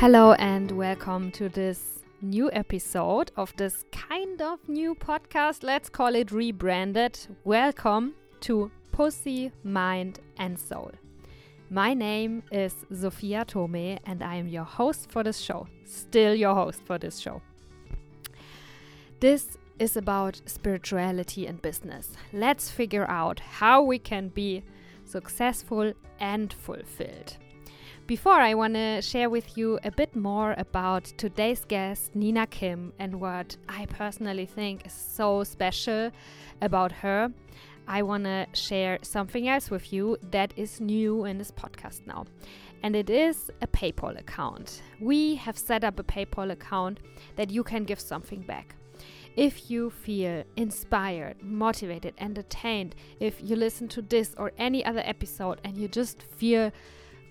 Hello, and welcome to this new episode of this kind of new podcast. Let's call it rebranded. Welcome to Pussy, Mind, and Soul. My name is Sophia Tome, and I am your host for this show. Still your host for this show. This is about spirituality and business. Let's figure out how we can be successful and fulfilled. Before, I want to share with you a bit more about today's guest, Nina Kim, and what I personally think is so special about her. I want to share something else with you that is new in this podcast now. And it is a PayPal account. We have set up a PayPal account that you can give something back. If you feel inspired, motivated, entertained, if you listen to this or any other episode and you just feel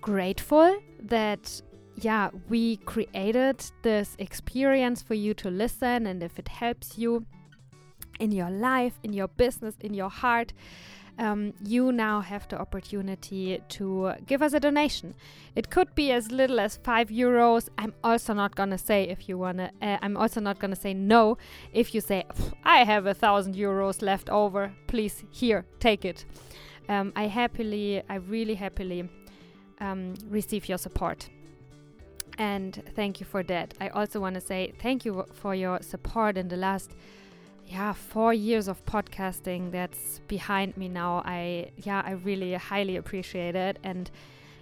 grateful that yeah, we created this experience for you to listen and if it helps you in your life, in your business, in your heart, um, you now have the opportunity to give us a donation. It could be as little as five euros. I'm also not gonna say if you wanna. Uh, I'm also not gonna say no if you say I have a thousand euros left over. Please, here, take it. Um, I happily, I really happily um, receive your support. And thank you for that. I also want to say thank you for your support in the last yeah, four years of podcasting that's behind me now. I yeah, I really highly appreciate it and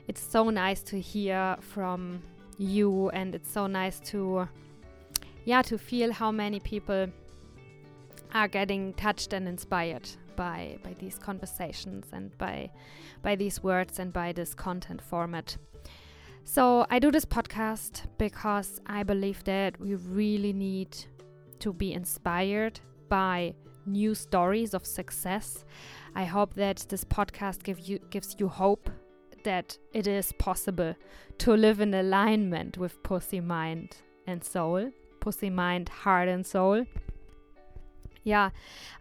it's so nice to hear from you and it's so nice to yeah, to feel how many people are getting touched and inspired by by these conversations and by by these words and by this content format. So I do this podcast because I believe that we really need to be inspired by new stories of success. I hope that this podcast give you gives you hope that it is possible to live in alignment with pussy mind and soul, pussy mind, heart and soul yeah,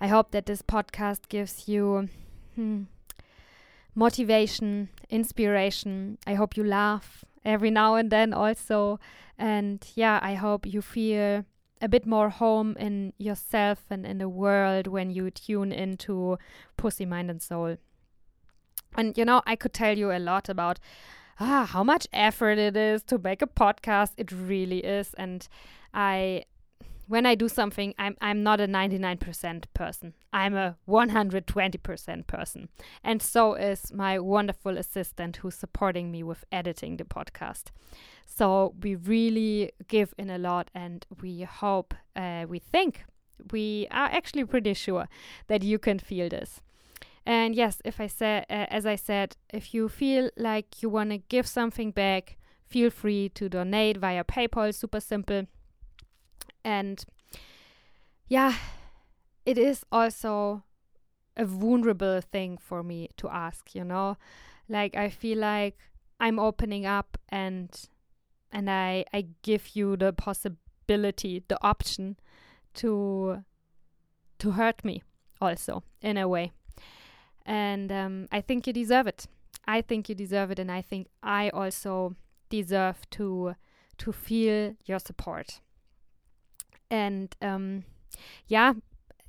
I hope that this podcast gives you hmm, motivation, inspiration. I hope you laugh every now and then also. And yeah, I hope you feel a bit more home in yourself and in the world when you tune into Pussy, Mind, and Soul. And you know, I could tell you a lot about ah, how much effort it is to make a podcast. It really is. And I when I do something, I'm I'm not a 99% person. I'm a 120% person. And so is my wonderful assistant who's supporting me with editing the podcast. So we really give in a lot and we hope, uh, we think, we are actually pretty sure that you can feel this. And yes, if I said, uh, as I said, if you feel like you want to give something back, feel free to donate via PayPal. Super simple and yeah, it is also a vulnerable thing for me to ask, you know? Like I feel like I'm opening up and and I I give you the possibility, the option to to hurt me also in a way. And um, I think you deserve it. I think you deserve it and I think I also deserve to to feel your support and um, yeah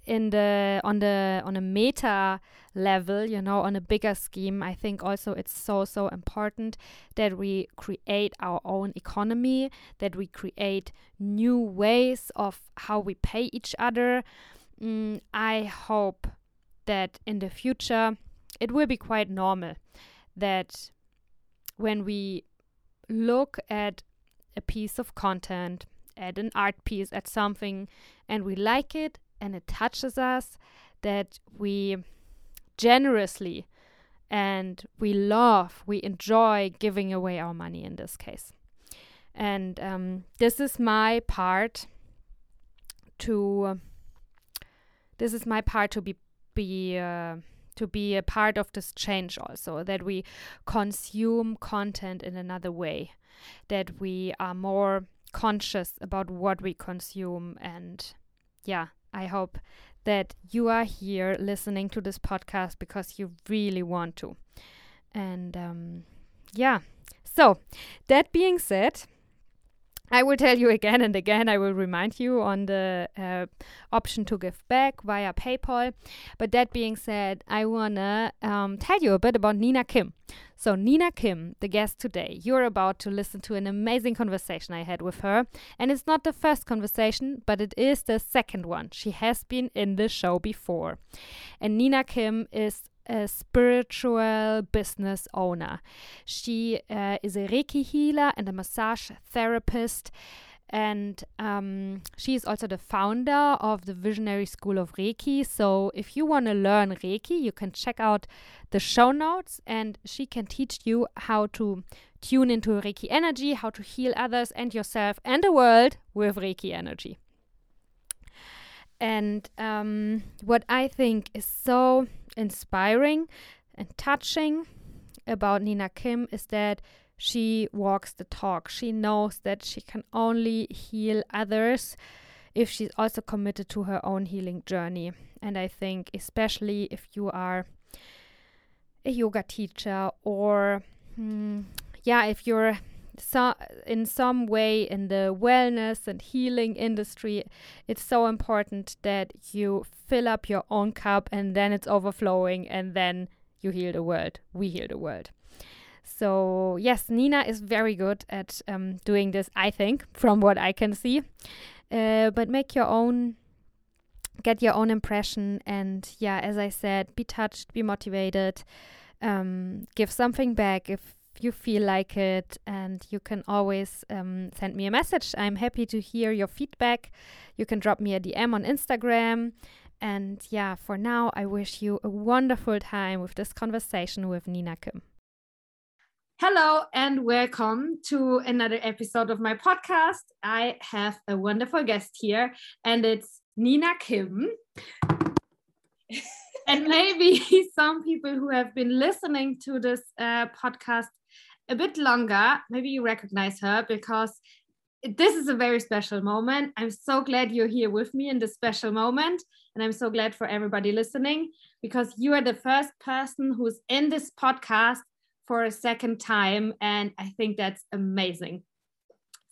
in the on the on a meta level you know on a bigger scheme i think also it's so so important that we create our own economy that we create new ways of how we pay each other. Mm, i hope that in the future it will be quite normal that when we look at a piece of content at an art piece, at something, and we like it and it touches us, that we generously and we love, we enjoy giving away our money in this case. And um, this is my part to. this is my part to be be uh, to be a part of this change also that we consume content in another way that we are more conscious about what we consume. And yeah, I hope that you are here listening to this podcast because you really want to. And um, yeah, so that being said, I will tell you again and again, I will remind you on the uh, option to give back via PayPal. But that being said, I want to um, tell you a bit about Nina Kim. So, Nina Kim, the guest today, you're about to listen to an amazing conversation I had with her. And it's not the first conversation, but it is the second one. She has been in the show before. And Nina Kim is a spiritual business owner. She uh, is a Reiki healer and a massage therapist. And um, she is also the founder of the Visionary School of Reiki. So, if you want to learn Reiki, you can check out the show notes and she can teach you how to tune into Reiki energy, how to heal others and yourself and the world with Reiki energy. And um, what I think is so inspiring and touching about Nina Kim is that she walks the talk. She knows that she can only heal others if she's also committed to her own healing journey. And I think, especially if you are a yoga teacher or, hmm, yeah, if you're so in some way in the wellness and healing industry it's so important that you fill up your own cup and then it's overflowing and then you heal the world. We heal the world. So yes nina is very good at um, doing this i think from what i can see. Uh, but make your own get your own impression and yeah as i said be touched be motivated um, give something back. If you feel like it and you can always um, send me a message i'm happy to hear your feedback you can drop me a dm on instagram and yeah for now i wish you a wonderful time with this conversation with nina kim Hello and welcome to another episode of my podcast. I have a wonderful guest here, and it's Nina Kim. and maybe some people who have been listening to this uh, podcast a bit longer, maybe you recognize her because this is a very special moment. I'm so glad you're here with me in this special moment. And I'm so glad for everybody listening because you are the first person who's in this podcast for a second time. And I think that's amazing.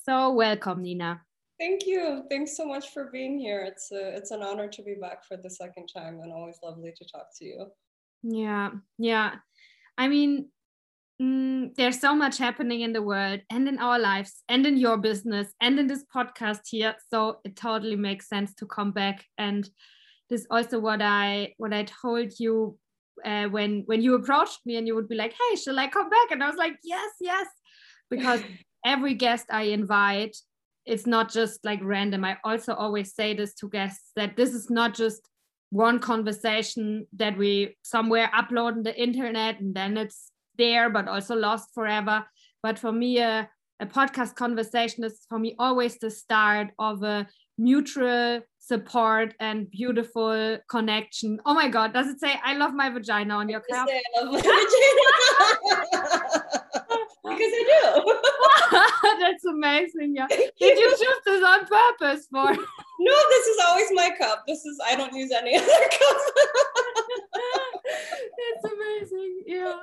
So, welcome, Nina. Thank you. Thanks so much for being here. It's a, it's an honor to be back for the second time and always lovely to talk to you. Yeah. Yeah. I mean, mm, there's so much happening in the world and in our lives and in your business and in this podcast here. So it totally makes sense to come back. And this is also what i what i told you uh, when when you approached me and you would be like hey shall i come back? And i was like yes yes. Because every guest i invite it's not just like random. I also always say this to guests that this is not just one conversation that we somewhere upload on the internet and then it's there but also lost forever but for me a, a podcast conversation is for me always the start of a mutual support and beautiful connection oh my god does it say i love my vagina on your cup because I do. That's amazing. Yeah. Did you choose this on purpose for? No, this is always my cup. This is I don't use any other cup. That's amazing. Yeah.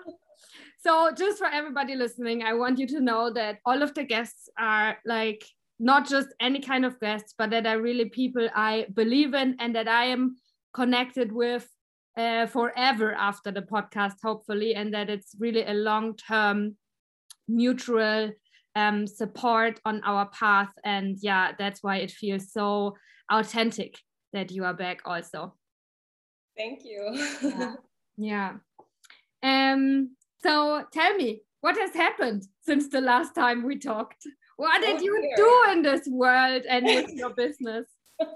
So, just for everybody listening, I want you to know that all of the guests are like not just any kind of guests, but that are really people I believe in and that I am connected with uh, forever after the podcast, hopefully, and that it's really a long term mutual um, support on our path. And yeah, that's why it feels so authentic that you are back also. Thank you. yeah. yeah. Um, so tell me, what has happened since the last time we talked? What did oh, you dear. do in this world and with your business?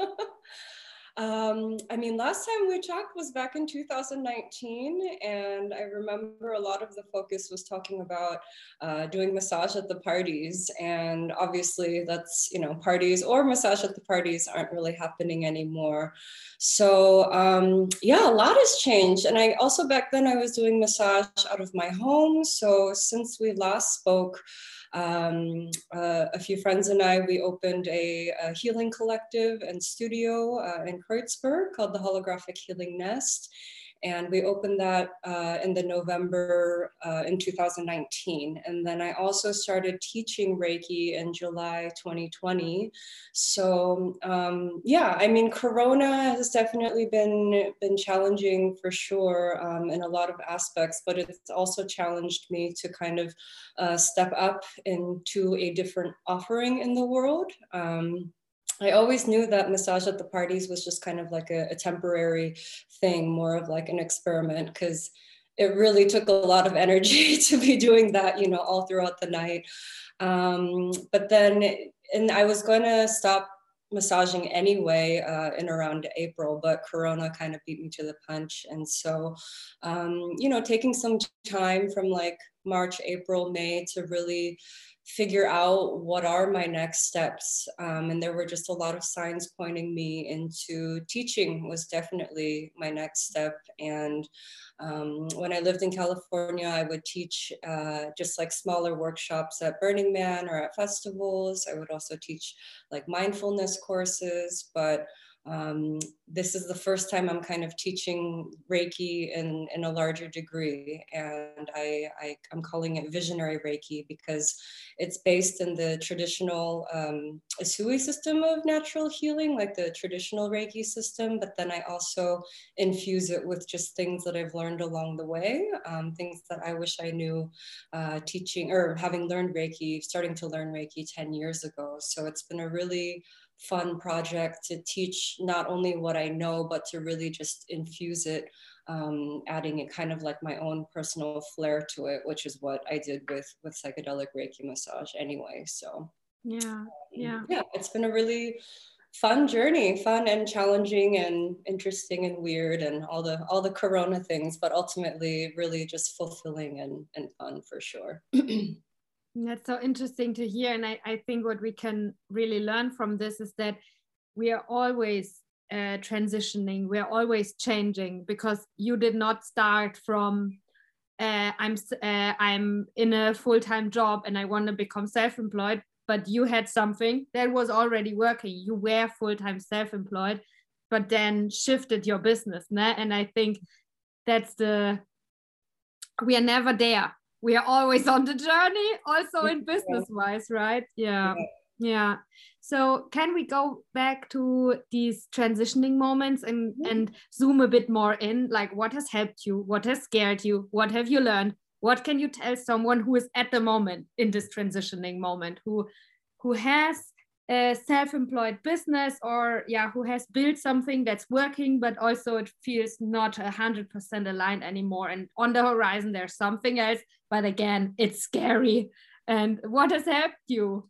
Um, I mean, last time we talked was back in 2019, and I remember a lot of the focus was talking about uh, doing massage at the parties. And obviously, that's, you know, parties or massage at the parties aren't really happening anymore. So, um, yeah, a lot has changed. And I also back then I was doing massage out of my home. So, since we last spoke, um, uh, a few friends and I, we opened a, a healing collective and studio uh, in Kreuzberg called the Holographic Healing Nest. And we opened that uh, in the November uh, in 2019. And then I also started teaching Reiki in July 2020. So um, yeah, I mean, Corona has definitely been been challenging for sure um, in a lot of aspects, but it's also challenged me to kind of uh, step up into a different offering in the world. Um, I always knew that massage at the parties was just kind of like a, a temporary thing, more of like an experiment, because it really took a lot of energy to be doing that, you know, all throughout the night. Um, but then, and I was going to stop massaging anyway uh, in around April, but Corona kind of beat me to the punch. And so, um, you know, taking some time from like March, April, May to really figure out what are my next steps. Um, and there were just a lot of signs pointing me into teaching was definitely my next step. And um, when I lived in California, I would teach uh, just like smaller workshops at Burning Man or at festivals. I would also teach like mindfulness courses, but um, this is the first time I'm kind of teaching Reiki in, in a larger degree. And I, I, am calling it visionary Reiki because it's based in the traditional um, system of natural healing, like the traditional Reiki system. But then I also infuse it with just things that I've learned along the way, um, things that I wish I knew uh, teaching or having learned Reiki, starting to learn Reiki 10 years ago. So it's been a really fun project to teach not only what I know, but to really just infuse it, um, adding it kind of like my own personal flair to it, which is what I did with with psychedelic Reiki massage anyway. So yeah, yeah, yeah, it's been a really fun journey, fun and challenging and interesting and weird and all the all the Corona things, but ultimately really just fulfilling and and fun for sure. That's so interesting to hear. And I, I think what we can really learn from this is that we are always uh, transitioning, we're always changing because you did not start from uh, I'm uh, I'm in a full time job and I want to become self employed, but you had something that was already working. You were full time self employed, but then shifted your business. Né? And I think that's the we are never there we are always on the journey also in business wise right? Yeah. yeah. Yeah. So can we go back to these transitioning moments and mm -hmm. and zoom a bit more in? Like what has helped you? What has scared you? What have you learned? What can you tell someone who is at the moment in this transitioning moment who who has a self-employed business or yeah who has built something that's working but also it feels not 100% aligned anymore. And on the horizon there's something else but again it's scary. And what has helped you?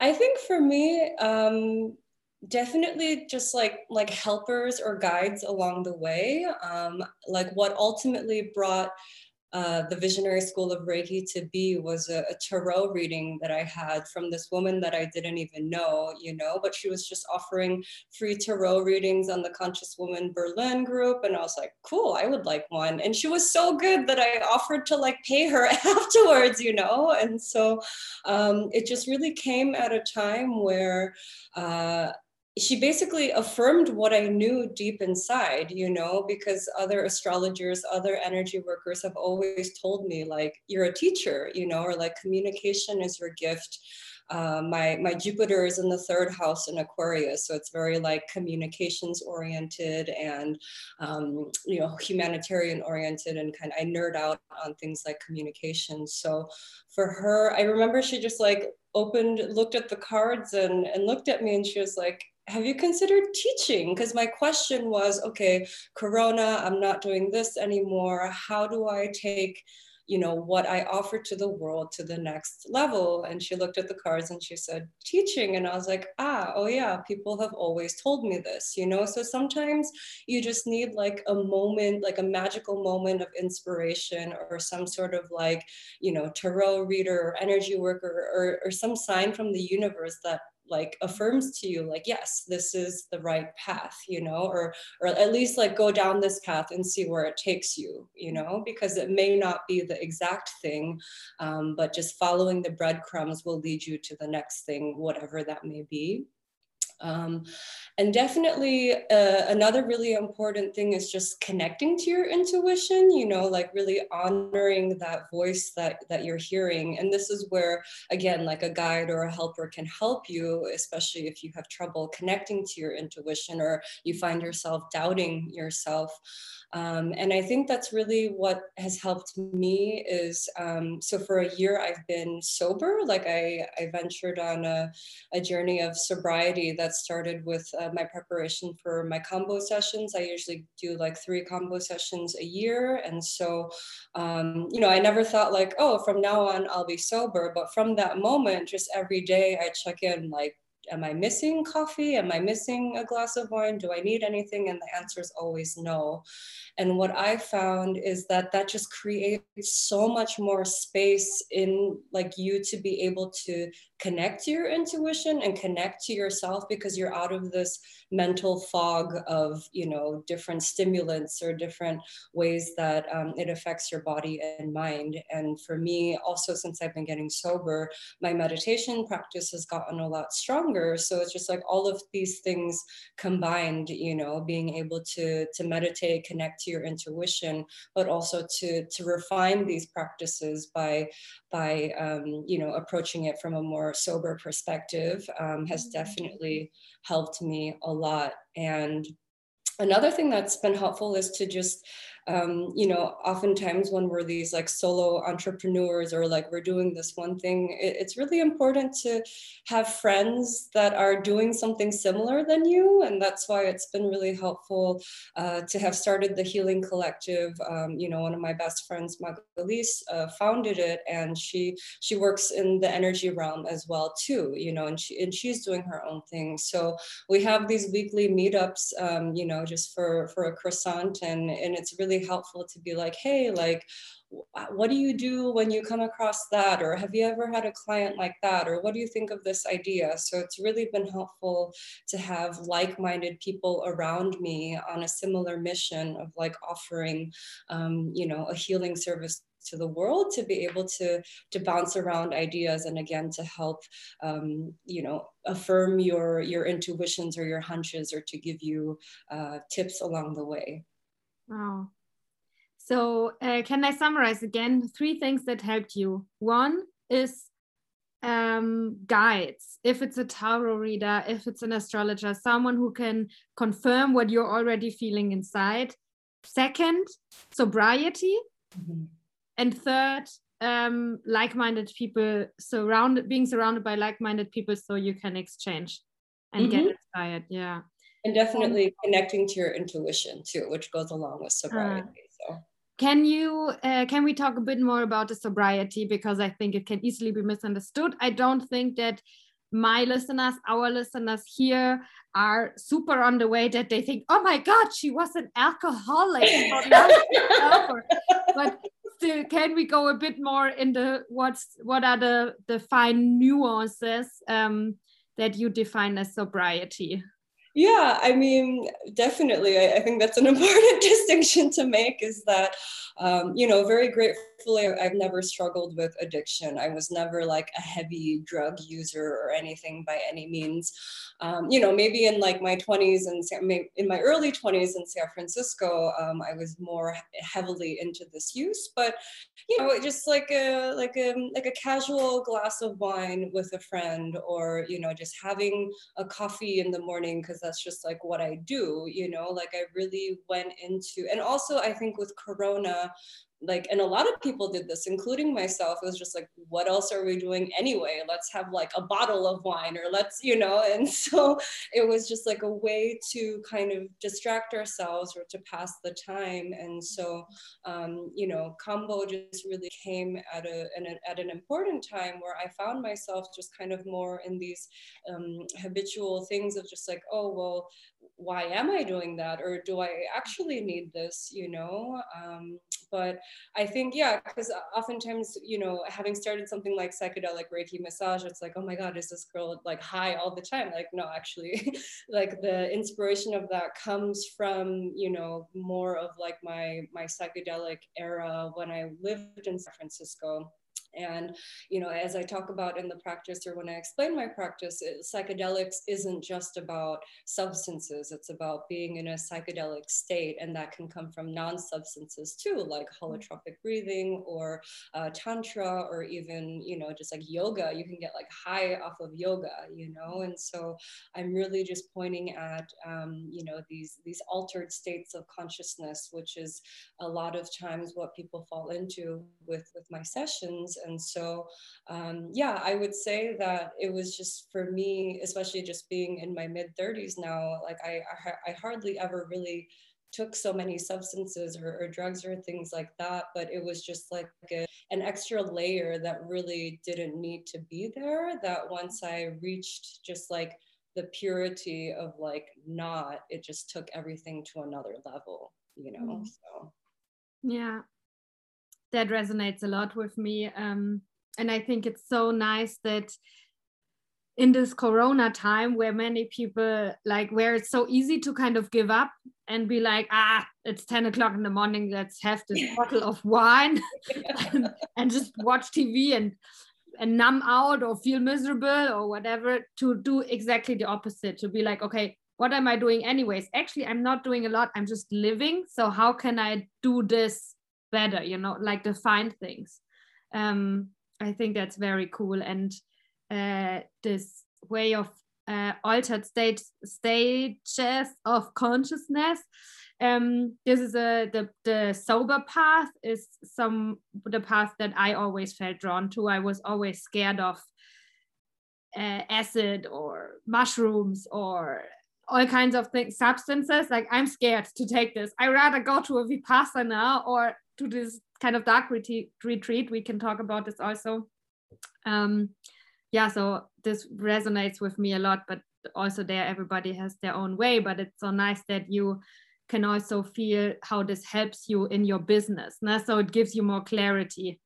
I think for me um definitely just like like helpers or guides along the way um like what ultimately brought uh, the Visionary School of Reiki to be was a, a, tarot reading that I had from this woman that I didn't even know, you know, but she was just offering free tarot readings on the Conscious Woman Berlin group. And I was like, cool, I would like one. And she was so good that I offered to like pay her afterwards, you know? And so um, it just really came at a time where uh, she basically affirmed what I knew deep inside, you know, because other astrologers, other energy workers have always told me, like, you're a teacher, you know, or like communication is your gift. Uh, my my Jupiter is in the third house in Aquarius, so it's very like communications oriented and um, you know humanitarian oriented, and kind of I nerd out on things like communication. So for her, I remember she just like opened, looked at the cards, and and looked at me, and she was like, have you considered teaching? Because my question was, okay, Corona, I'm not doing this anymore. How do I take, you know, what I offer to the world to the next level? And she looked at the cards and she said, teaching. And I was like, ah, oh yeah, people have always told me this, you know? So sometimes you just need like a moment, like a magical moment of inspiration or some sort of like, you know, tarot reader or energy worker or, or some sign from the universe that like affirms to you like yes this is the right path you know or or at least like go down this path and see where it takes you you know because it may not be the exact thing um, but just following the breadcrumbs will lead you to the next thing whatever that may be Um, and definitely uh, another really important thing is just connecting to your intuition, you know, like really honoring that voice that, that you're hearing. And this is where, again, like a guide or a helper can help you, especially if you have trouble connecting to your intuition or you find yourself doubting yourself. Um, and I think that's really what has helped me is, um, so for a year I've been sober, like I, I ventured on a, a journey of sobriety that started with uh, my preparation for my kambo sessions. I usually do like three kambo sessions a year. And so, um, you know, I never thought like, oh, from now on I'll be sober. But from that moment, just every day I check in like, am I missing coffee? Am I missing a glass of wine? Do I need anything? And the answer is always no. And what I found is that that just creates so much more space in like you to be able to connect to your intuition and connect to yourself because you're out of this mental fog of you know different stimulants or different ways that um, it affects your body and mind. And for me also since i've been getting sober my meditation practice has gotten a lot stronger. So it's just like all of these things combined you know being able to to meditate connect to your intuition but also to to refine these practices by by um, you know approaching it from a more sober perspective um, has mm-hmm. definitely helped me a lot and another thing that's been helpful is to just um, you know, oftentimes when we're these like solo entrepreneurs or like we're doing this one thing, it, it's really important to have friends that are doing something similar than you. And that's why it's been really helpful uh, to have started the Healing Collective. Um, you know, one of my best friends, Magalise, uh, founded it and she she works in the energy realm as well too, you know, and she and she's doing her own thing. So we have these weekly meetups, um, you know, just for for a croissant and and it's really really helpful to be like, hey, like, what do you do when you come across that? Or have you ever had a client like that? Or what do you think of this idea? So it's really been helpful to have like minded people around me on a similar mission of like offering, um, you know, a healing service to the world to be able to to bounce around ideas and again to help um, you know affirm your your intuitions or your hunches or to give you uh, tips along the way wow so uh, can I summarize again? Three things that helped you. One is um, guides. If it's a tarot reader, if it's an astrologer, someone who can confirm what you're already feeling inside. Second, sobriety. Mm-hmm. And third, um, like-minded people surrounded being surrounded by like-minded people so you can exchange and mm-hmm. get inspired. Yeah. And definitely um, connecting to your intuition too, which goes along with sobriety. Uh, so can you uh, can we talk a bit more about the sobriety because I think it can easily be misunderstood. I don't think that my listeners, our listeners here, are super on the way that they think, oh my God, she was an alcoholic. but still, can we go a bit more into what's what are the the fine nuances um, that you define as sobriety? Yeah, I mean, definitely. I, I, think that's an important distinction to make is that, um, you know, very gratefully, I've never struggled with addiction. I was never like a heavy drug user or anything by any means. Um, you know, maybe in like my 20s and in my early 20s in San Francisco, um, I was more heavily into this use. But, you know, just like a like a like a casual glass of wine with a friend, or you know, just having a coffee in the morning because that's just like what I do, you know, like I really went into, and also I think with Corona, like and a lot of people did this including myself it was just like what else are we doing anyway let's have like a bottle of wine or let's you know and so it was just like a way to kind of distract ourselves or to pass the time and so um, you know kambo just really came at a, an, at an important time where i found myself just kind of more in these um, habitual things of just like oh well why am I doing that? Or do I actually need this, you know? Um, but I think, yeah, because oftentimes, you know, having started something like psychedelic Reiki massage, it's like, oh my God, is this girl like high all the time? Like, no, actually, like the inspiration of that comes from, you know, more of like my, my psychedelic era when I lived in San Francisco and you know as i talk about in the practice or when i explain my practice it, psychedelics isn't just about substances. It's about being in a psychedelic state and that can come from non-substances too like holotropic breathing or uh, tantra or even you know just like yoga. You can get like high off of yoga you know? And so i'm really just pointing at um, you know these these altered states of consciousness which is a lot of times what people fall into with with my sessions and so um, yeah i would say that it was just for me especially just being in my mid 30s now like I, I, I hardly ever really took so many substances or, or, drugs or things like that but it was just like a, an extra layer that really didn't need to be there that once i reached just like the purity of like not it just took everything to another level you know mm. so yeah that resonates a lot with me. Um, and I think it's so nice that in this corona time where many people like where it's so easy to kind of give up and be like ah it's 10 o'clock in the morning let's have this bottle of wine and, and, just watch tv and and numb out or feel miserable or whatever to do exactly the opposite to be like okay what am i doing anyways actually i'm not doing a lot i'm just living so how can i do this better you know like define things. Um i think that's very cool. And uh this way of uh, altered state stages of consciousness um this is a the the sober path is some the path that i always felt drawn to. I was always scared of uh, acid or mushrooms or all kinds of things substances. Like i'm scared to take this. I rather go to a vipassana or to this kind of dark retreat, we can talk about this also um yeah so this resonates with me a lot but also there everybody has their own way but it's so nice that you can also feel how this helps you in your business nah? so it gives you more clarity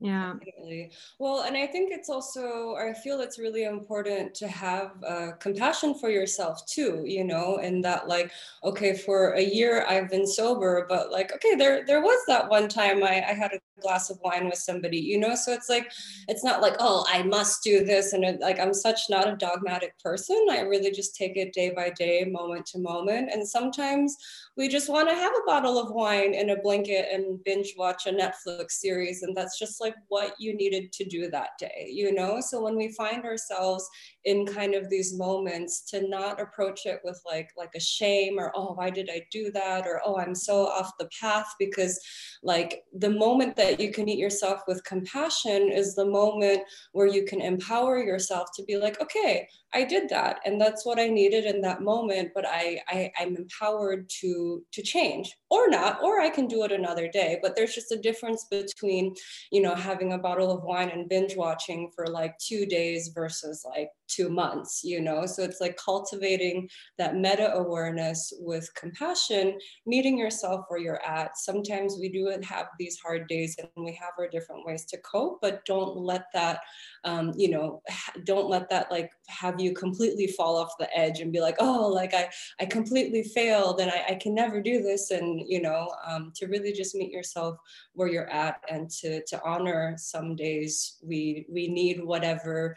yeah Definitely. well and i think it's also i feel it's really important to have uh, compassion for yourself too you know and that like okay for a year i've been sober but like okay there there was that one time i, I had a glass of wine with somebody you know so it's like it's not like oh i must do this and it, like i'm such not a dogmatic person i really just take it day by day moment to moment and sometimes we just want to have a bottle of wine and a blanket and binge watch a netflix series and that's just like what you needed to do that day you know? So when we find ourselves in kind of these moments to not approach it with like like a shame or oh why did i do that? or oh i'm so off the path because like the moment that you can meet yourself with compassion is the moment where you can empower yourself to be like okay i did that and that's what i needed in that moment but i, I i'm empowered to to change or not or i can do it another day but there's just a difference between you know having a bottle of wine and binge watching for like two days versus like two months, you know? So it's like cultivating that meta awareness with compassion, meeting yourself where you're at. Sometimes we do have these hard days and we have our different ways to cope, but don't let that, um, you know, don't let that like have you completely fall off the edge and be like, oh, like I, I completely failed and I, I can never do this. And, you know, um, to really just meet yourself where you're at and to, to honor some days we, we need whatever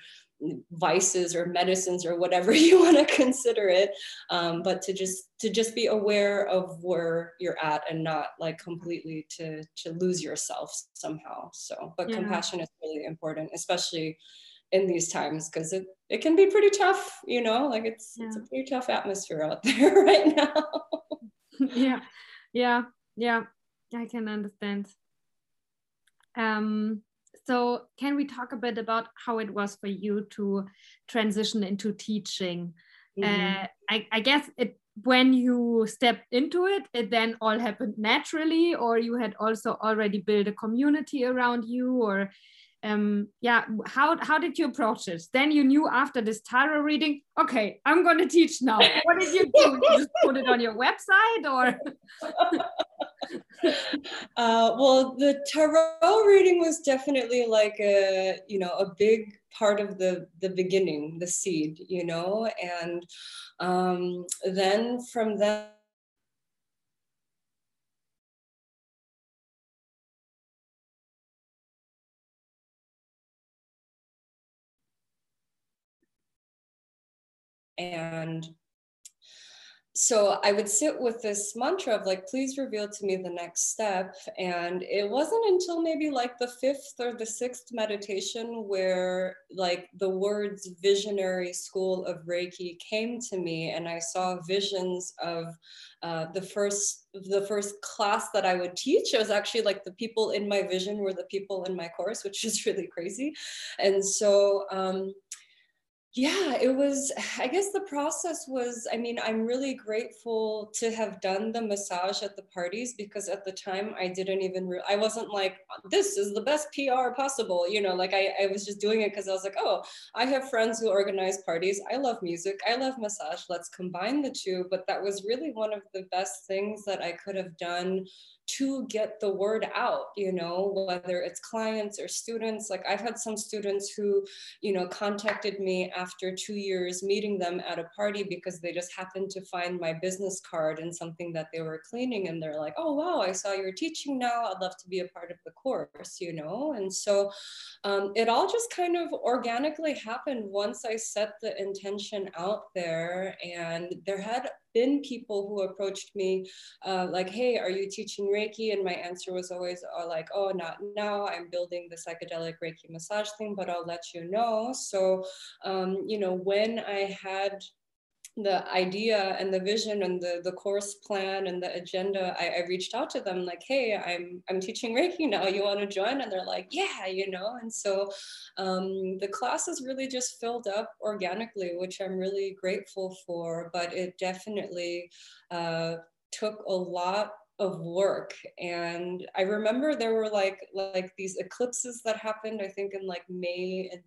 vices or medicines or whatever you want to consider it um, but to just to just be aware of where you're at and not like completely to to lose yourself somehow. So but yeah. compassion is really important especially in these times because it, it can be pretty tough you know? Like it's yeah. it's a pretty tough atmosphere out there right now. Yeah. Yeah. Yeah. I can understand. Um so can we talk a bit about how it was for you to transition into teaching? Mm -hmm. uh, I, I guess it when you stepped into it, it then all happened naturally, or you had also already built a community around you, or um, yeah, how how did you approach it? Then you knew after this tarot reading, okay, I'm going to teach now. What did you do? you just put it on your website, or? uh, well, the tarot reading was definitely like a you know a big part of the the beginning, the seed, you know, and um, then from that and so I would sit with this mantra of like, please reveal to me the next step. And it wasn't until maybe like the fifth or the sixth meditation where like the words visionary school of Reiki came to me and I saw visions of uh, the first the first class that I would teach. It was actually like the people in my vision were the people in my course, which is really crazy. And so um, yeah it was i guess the process was i mean i'm really grateful to have done the massage at the parties because at the time i didn't even re- i wasn't like this is the best pr possible you know like i, I was just doing it because i was like oh i have friends who organize parties. I love music. I love massage. Let's combine the two. But that was really one of the best things that i could have done to get the word out you know whether it's clients or students. Like i've had some students who you know contacted me after two years meeting them at a party because they just happened to find my business card and something that they were cleaning and they're like oh wow i saw you're teaching now. I'd love to be a part of the course you know? And so um, it all just kind of organically happened once i set the intention out there and there had been people who approached me uh, like, hey, are you teaching Reiki? And my answer was always uh, like, oh, not now. I'm building the psychedelic Reiki massage thing, but I'll let you know. So, um, you know, when I had the idea and the vision and the the course plan and the agenda I, I, reached out to them like hey i'm i'm teaching reiki now. You want to join? And they're like yeah you know? And so um, the classes really just filled up organically which i'm really grateful for but it definitely uh, took a lot of work. And i remember there were like like these eclipses that happened i think in like may and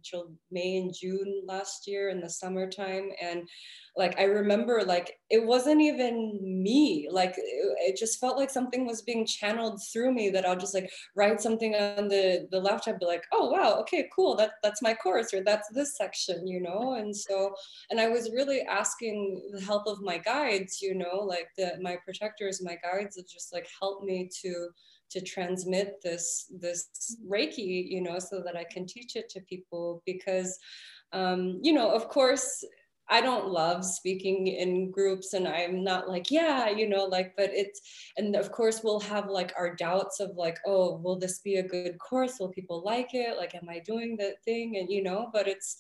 may and june last year in the summertime. And like i remember like it wasn't even me. Like it, it, just felt like something was being channeled through me that i'll just like write something on the the laptop be like oh wow okay cool that that's my course or that's this section you know? And so and i was really asking the help of my guides you know like the my protectors my guides that just like help me to to transmit this this reiki you know so that i can teach it to people because um, you know of course I don't love speaking in groups and I'm not like, yeah, you know, like, but it's, and of course we'll have like our doubts of like, oh, will this be a good course? Will people like it? Like, am I doing the thing? And, you know, but it's,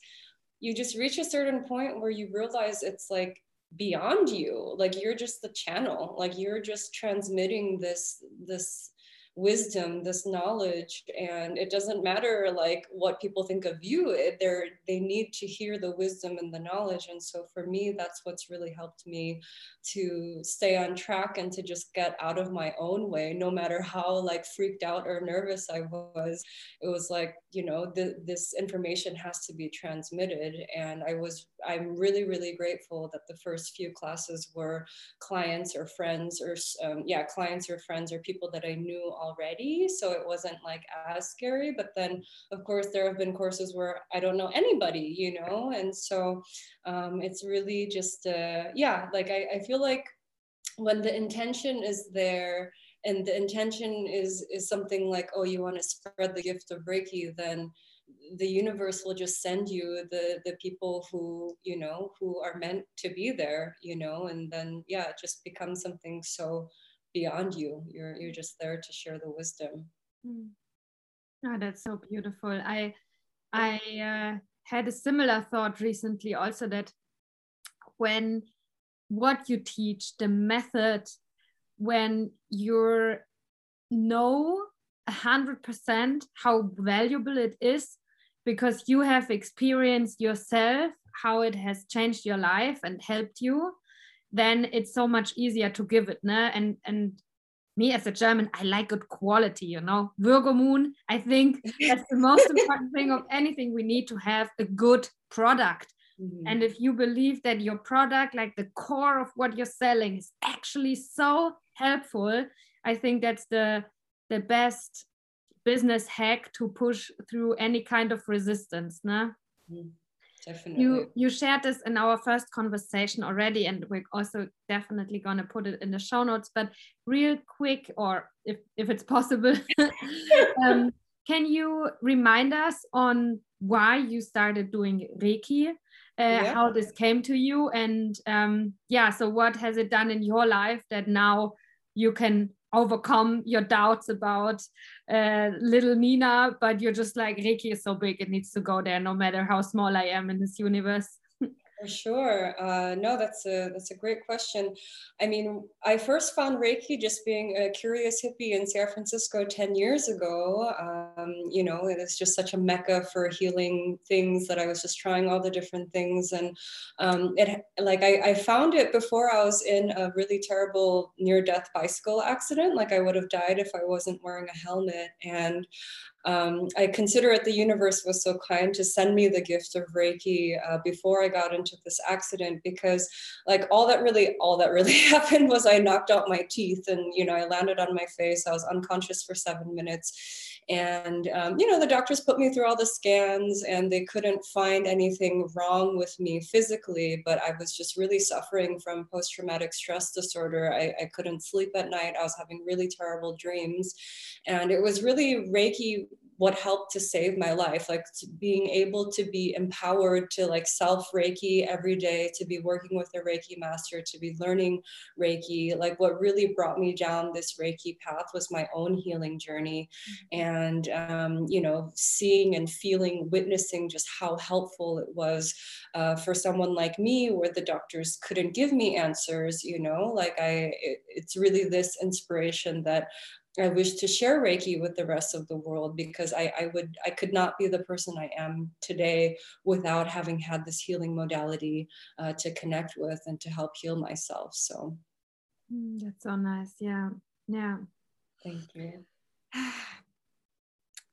you just reach a certain point where you realize it's like beyond you. Like, you're just the channel, like, you're just transmitting this, this, wisdom this knowledge and it doesn't matter like what people think of you they're they need to hear the wisdom and the knowledge and so for me that's what's really helped me to stay on track and to just get out of my own way no matter how like freaked out or nervous i was. It was like you know the, this information has to be transmitted and i was i'm really really grateful that the first few classes were clients or friends or um, yeah clients or friends or people that i knew already. So it wasn't like as scary. But then, of course, there have been courses where I don't know anybody, you know? And so um, it's really just, uh, yeah, like I, I feel like when the intention is there, and the intention is is something like oh you want to spread the gift of reiki then the universe will just send you the the people who you know who are meant to be there you know and then yeah it just becomes something so beyond you. You're you're just there to share the wisdom. Oh, that's so beautiful. I I uh, had a similar thought recently also that when what you teach, the method, when you're know a hundred percent how valuable it is because you have experienced yourself how it has changed your life and helped you then it's so much easier to give it. Ne? And and me as a German, I like good quality, you know. Virgo moon, I think that's the most important thing of anything. We need to have a good product. Mm-hmm. And if you believe that your product, like the core of what you're selling, is actually so helpful, I think that's the the best business hack to push through any kind of resistance. Ne? Mm-hmm. Definitely. You you shared this in our first conversation already, and we're also definitely gonna put it in the show notes. But real quick, or if if it's possible, um, can you remind us on why you started doing Reiki? uh, yeah. how this came to you and um, yeah so what has it done in your life that now you can overcome your doubts about uh, little Nina, but you're just like Reiki is so big, it needs to go there, no matter how small I am in this universe. For sure. Uh, no, that's a that's a great question. I mean, I first found Reiki just being a curious hippie in San Francisco ten years ago. Um, you know, it was just such a mecca for healing things that I was just trying all the different things, and um, it like I, I found it before I was in a really terrible near death bicycle accident. Like I would have died if I wasn't wearing a helmet, and um, I consider it the universe was so kind to send me the gift of Reiki uh, before I got into this accident because like all that really all that really happened was I knocked out my teeth and you know I landed on my face. I was unconscious for seven minutes and, um, you know, the doctors put me through all the scans and they couldn't find anything wrong with me physically, but I was just really suffering from post traumatic stress disorder. I, I couldn't sleep at night. I was having really terrible dreams. And it was really Reiki what helped to save my life like being able to be empowered to like self reiki every day to be working with a reiki master to be learning reiki like what really brought me down this reiki path was my own healing journey mm-hmm. and um, you know seeing and feeling witnessing just how helpful it was uh, for someone like me where the doctors couldn't give me answers you know like i it, it's really this inspiration that I wish to share Reiki with the rest of the world because I, I would I could not be the person I am today without having had this healing modality uh, to connect with and to help heal myself. So mm, that's so nice. Yeah, yeah. Thank you.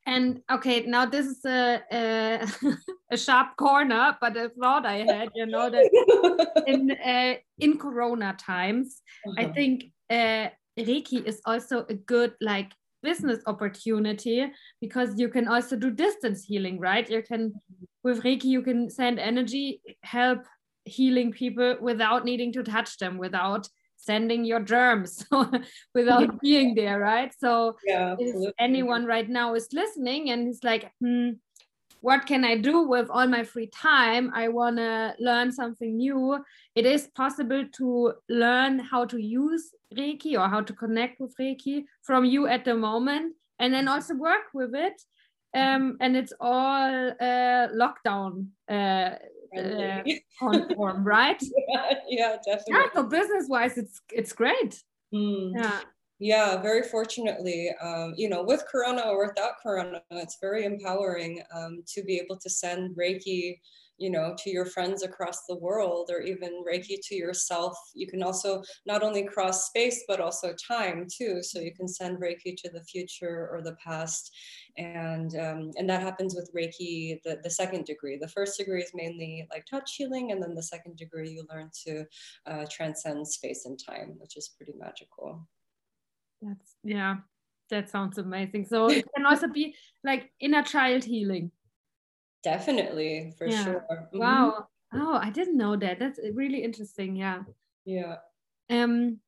And okay, now this is a, a, a sharp corner, but a thought I had, you know, that in uh, in Corona times, uh -huh. I uh-huh. think uh, Reiki is also a good like business opportunity because you can also do distance healing, right? You can with Reiki you can send energy, help healing people without needing to touch them, without sending your germs, without being there, right? So yeah, if anyone right now is listening and is like, hmm, what can I do with all my free time? I want to learn something new. It is possible to learn how to use Reiki or how to connect with Reiki from you at the moment and then also work with it. Um, and it's all uh, lockdown uh, uh, conform, right? Yeah, yeah, definitely. Yeah, so business wise, it's it's great. Mm. Yeah. Yeah, very fortunately, um, you know, with Corona or without Corona, it's very empowering um, to be able to send Reiki, you know, to your friends across the world or even Reiki to yourself. You can also not only cross space, but also time too. So you can send Reiki to the future or the past. And, um, and that happens with Reiki, the, the second degree. The first degree is mainly like touch healing. And then the second degree, you learn to uh, transcend space and time, which is pretty magical. That's yeah, that sounds amazing. So it can also be like inner child healing. Definitely, for yeah. sure. Mm-hmm. Wow. Oh, I didn't know that. That's really interesting. Yeah. Yeah. Um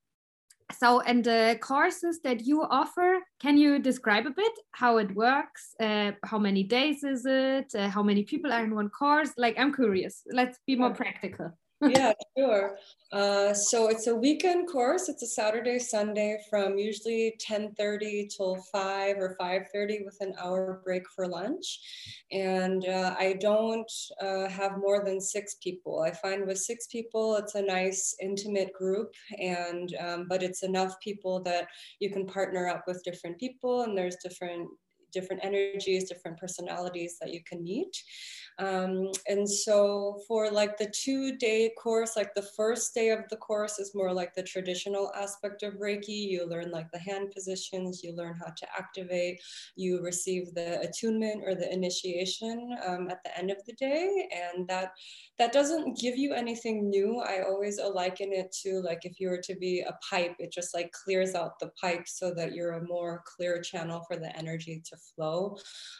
so and the courses that you offer can you describe a bit how it works uh, how many days is it uh, how many people are in one course like i'm curious let's be more practical yeah, sure. Uh, so it's a weekend course. It's a Saturday, Sunday from usually 10:30 till 5 or 5:30 with an hour break for lunch. And uh, I don't uh, have more than six people. I find with six people, it's a nice intimate group, and um, but it's enough people that you can partner up with different people, and there's different different energies, different personalities that you can meet. Um, and so for like the two day course, like the first day of the course is more like the traditional aspect of Reiki. You learn like the hand positions, you learn how to activate, you receive the attunement or the initiation um, at the end of the day. And that that doesn't give you anything new. I always liken it to like if you were to be a pipe, it just like clears out the pipe so that you're a more clear channel for the energy to flow.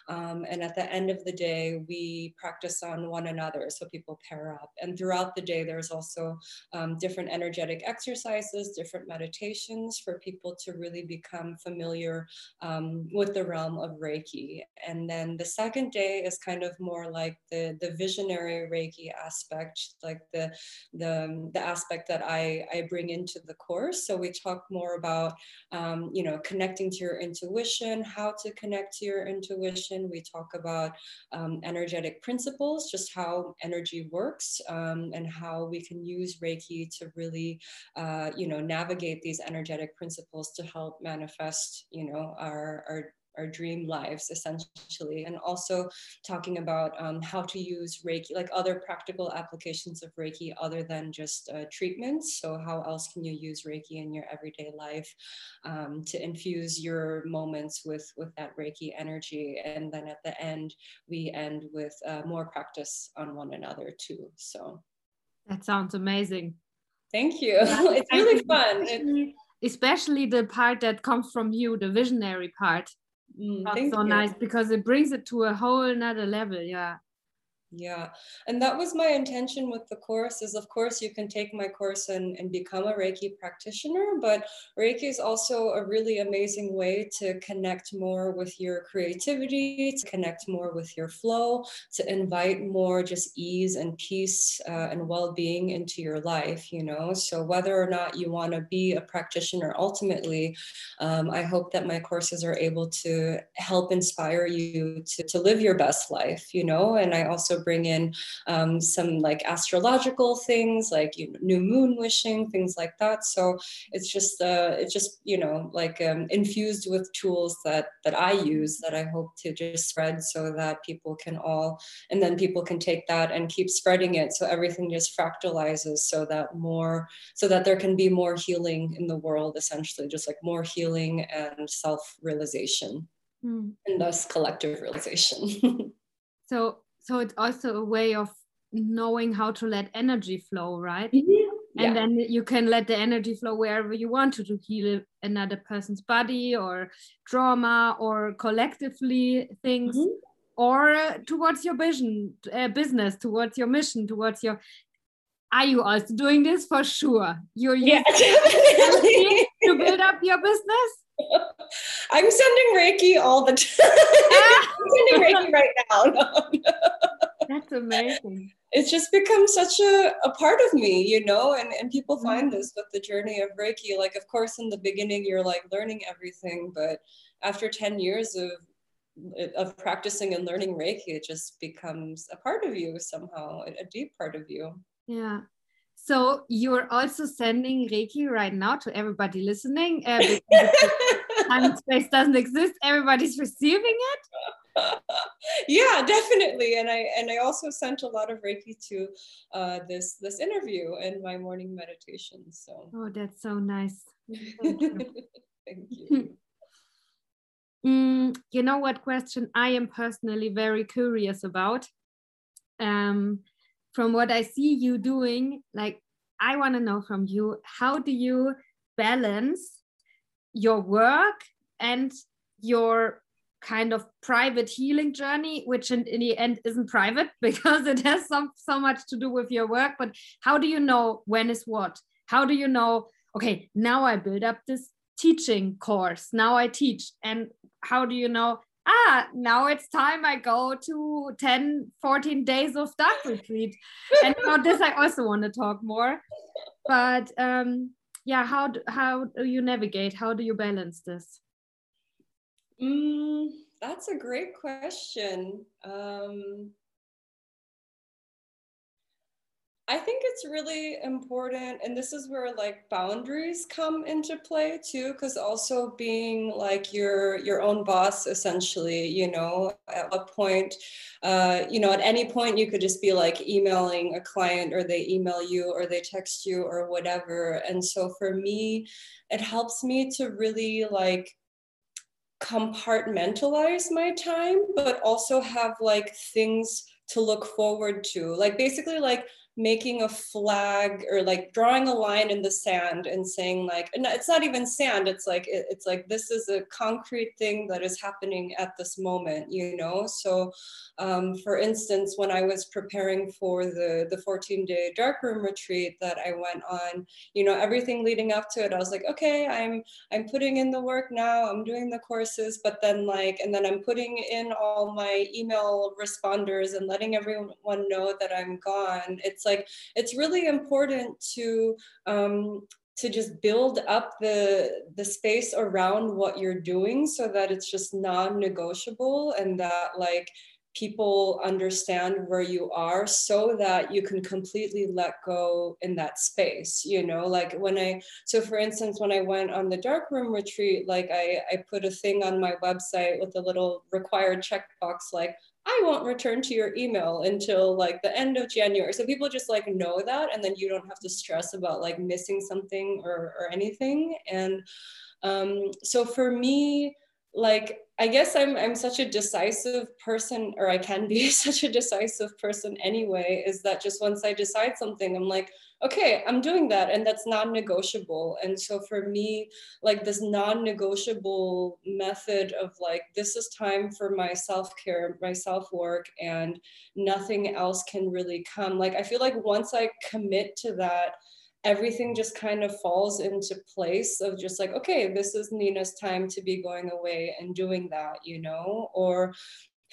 Um, and at the end of the day, we practice on one another. So people pair up. And throughout the day, there's also um, different energetic exercises, different meditations for people to really become familiar um, with the realm of Reiki. And then the second day is kind of more like the, the visionary Reiki aspect, like the, the, the aspect that I, I bring into the course. So we talk more about, um, you know, connecting to your intuition, how to connect to your intuition. We talk about um, energetic principles, just how energy works um, and how we can use Reiki to really, uh, you know, navigate these energetic principles to help manifest, you know, our, our our dream lives essentially. And also talking about um, how to use reiki like other practical applications of reiki other than just uh, treatments. So how else can you use reiki in your everyday life um, to infuse your moments with with that reiki energy? And then at the end we end with uh, more practice on one another too. So that sounds amazing. Thank you. It's really fun. Especially, especially the part that comes from you the visionary part Mm, That's so you. nice because it brings it to a whole another level. Yeah. Yeah, and that was my intention with the course is of course you can take my course and, and become a Reiki practitioner, but Reiki is also a really amazing way to connect more with your creativity, to connect more with your flow, to invite more just ease and peace uh, and well-being into your life, you know? So whether or not you want to be a practitioner ultimately, um, I hope that my courses are able to help inspire you to, to live your best life, you know? And I also bring in um, some like astrological things like you know, new moon wishing, things like that. So it's just uh, it's just you know like um, infused with tools that that I use that I hope to just spread so that people can all and then people can take that and keep spreading it so everything just fractalizes so that more so that there can be more healing in the world essentially just like more healing and self realization mm. and thus collective realization so so it's also a way of knowing how to let energy flow right mm-hmm. and yeah. then you can let the energy flow wherever you want to to heal another person's body or trauma or collectively things mm-hmm. or uh, towards your vision uh, business towards your mission towards your are you also doing this for sure you're yeah, to build up your business I'm sending Reiki all the time. I'm sending Reiki right now. That's amazing. It's just become such a, a part of me, you know, and, and people mm-hmm. find this with the journey of Reiki. Like, of course, in the beginning, you're like learning everything, but after 10 years of of practicing and learning Reiki, it just becomes a part of you somehow, a deep part of you. Yeah. So you're also sending Reiki right now to everybody listening. Uh, time and space doesn't exist. Everybody's receiving it. yeah, definitely. And I and I also sent a lot of Reiki to uh, this this interview and my morning meditation. So. Oh, that's so nice. Thank you. Thank you. Mm, you know what question I am personally very curious about? Um, from what I see you doing, like I want to know from you, how do you balance your work and your kind of private healing journey, which in, in, the end isn't private because it has some so much to do with your work. But how do you know when is what? How do you know, okay, now I build up this teaching course, now I teach. And how do you know ah, now it's time I go to 10, 14 days of dark retreat. and about this, I also want to talk more. But um, yeah, how do, how do you navigate? How do you balance this? Mm, that's a great question. Um, I think it's really important, and this is where like boundaries come into play too, because also being like your your own boss, essentially, you know, at what point, uh, you know, at any point you could just be like emailing a client, or they email you, or they text you, or whatever. And so for me, it helps me to really like compartmentalize my time, but also have like things to look forward to. Like basically, like making a flag or like drawing a line in the sand and saying like and it's not even sand it's like it's like this is a concrete thing that is happening at this moment you know? So um, for instance when i was preparing for the the 14 day darkroom retreat that i went on you know everything leading up to it i was like okay i'm i'm putting in the work now i'm doing the courses but then like and then i'm putting in all my email responders and letting everyone know that i'm gone it's it's like it's really important to um, to just build up the the space around what you're doing so that it's just non-negotiable and that like people understand where you are so that you can completely let go in that space you know? Like when i so for instance when i went on the dark room retreat like i i put a thing on my website with a little required checkbox like I won't return to your email until like the end of January. So people just like know that, and then you don't have to stress about like missing something or, or anything. And um, so for me, like I guess I'm I'm such a decisive person, or I can be such a decisive person anyway. Is that just once I decide something, I'm like, okay, I'm doing that, and that's non-negotiable. And so for me, like this non-negotiable method of like this is time for my self-care, my self-work, and nothing else can really come. Like I feel like once I commit to that everything just kind of falls into place of just like okay this is nina's time to be going away and doing that you know? Or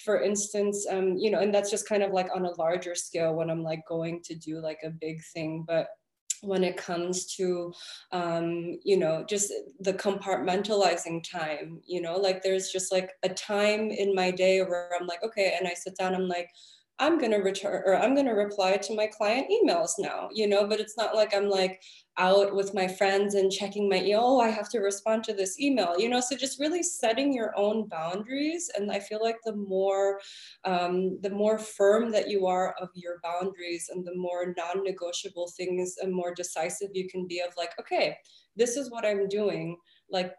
for instance um you know and that's just kind of like on a larger scale when i'm like going to do like a big thing but when it comes to um, you know just the compartmentalizing time you know like there's just like a time in my day where i'm like okay and i sit down i'm like I'm going to return or I'm going to reply to my client emails now, you know, but it's not like I'm like out with my friends and checking my email. Oh, I have to respond to this email, you know, so just really setting your own boundaries. And I feel like the more, um, the more firm that you are of your boundaries and the more non-negotiable things and more decisive you can be of like, okay, this is what I'm doing. Like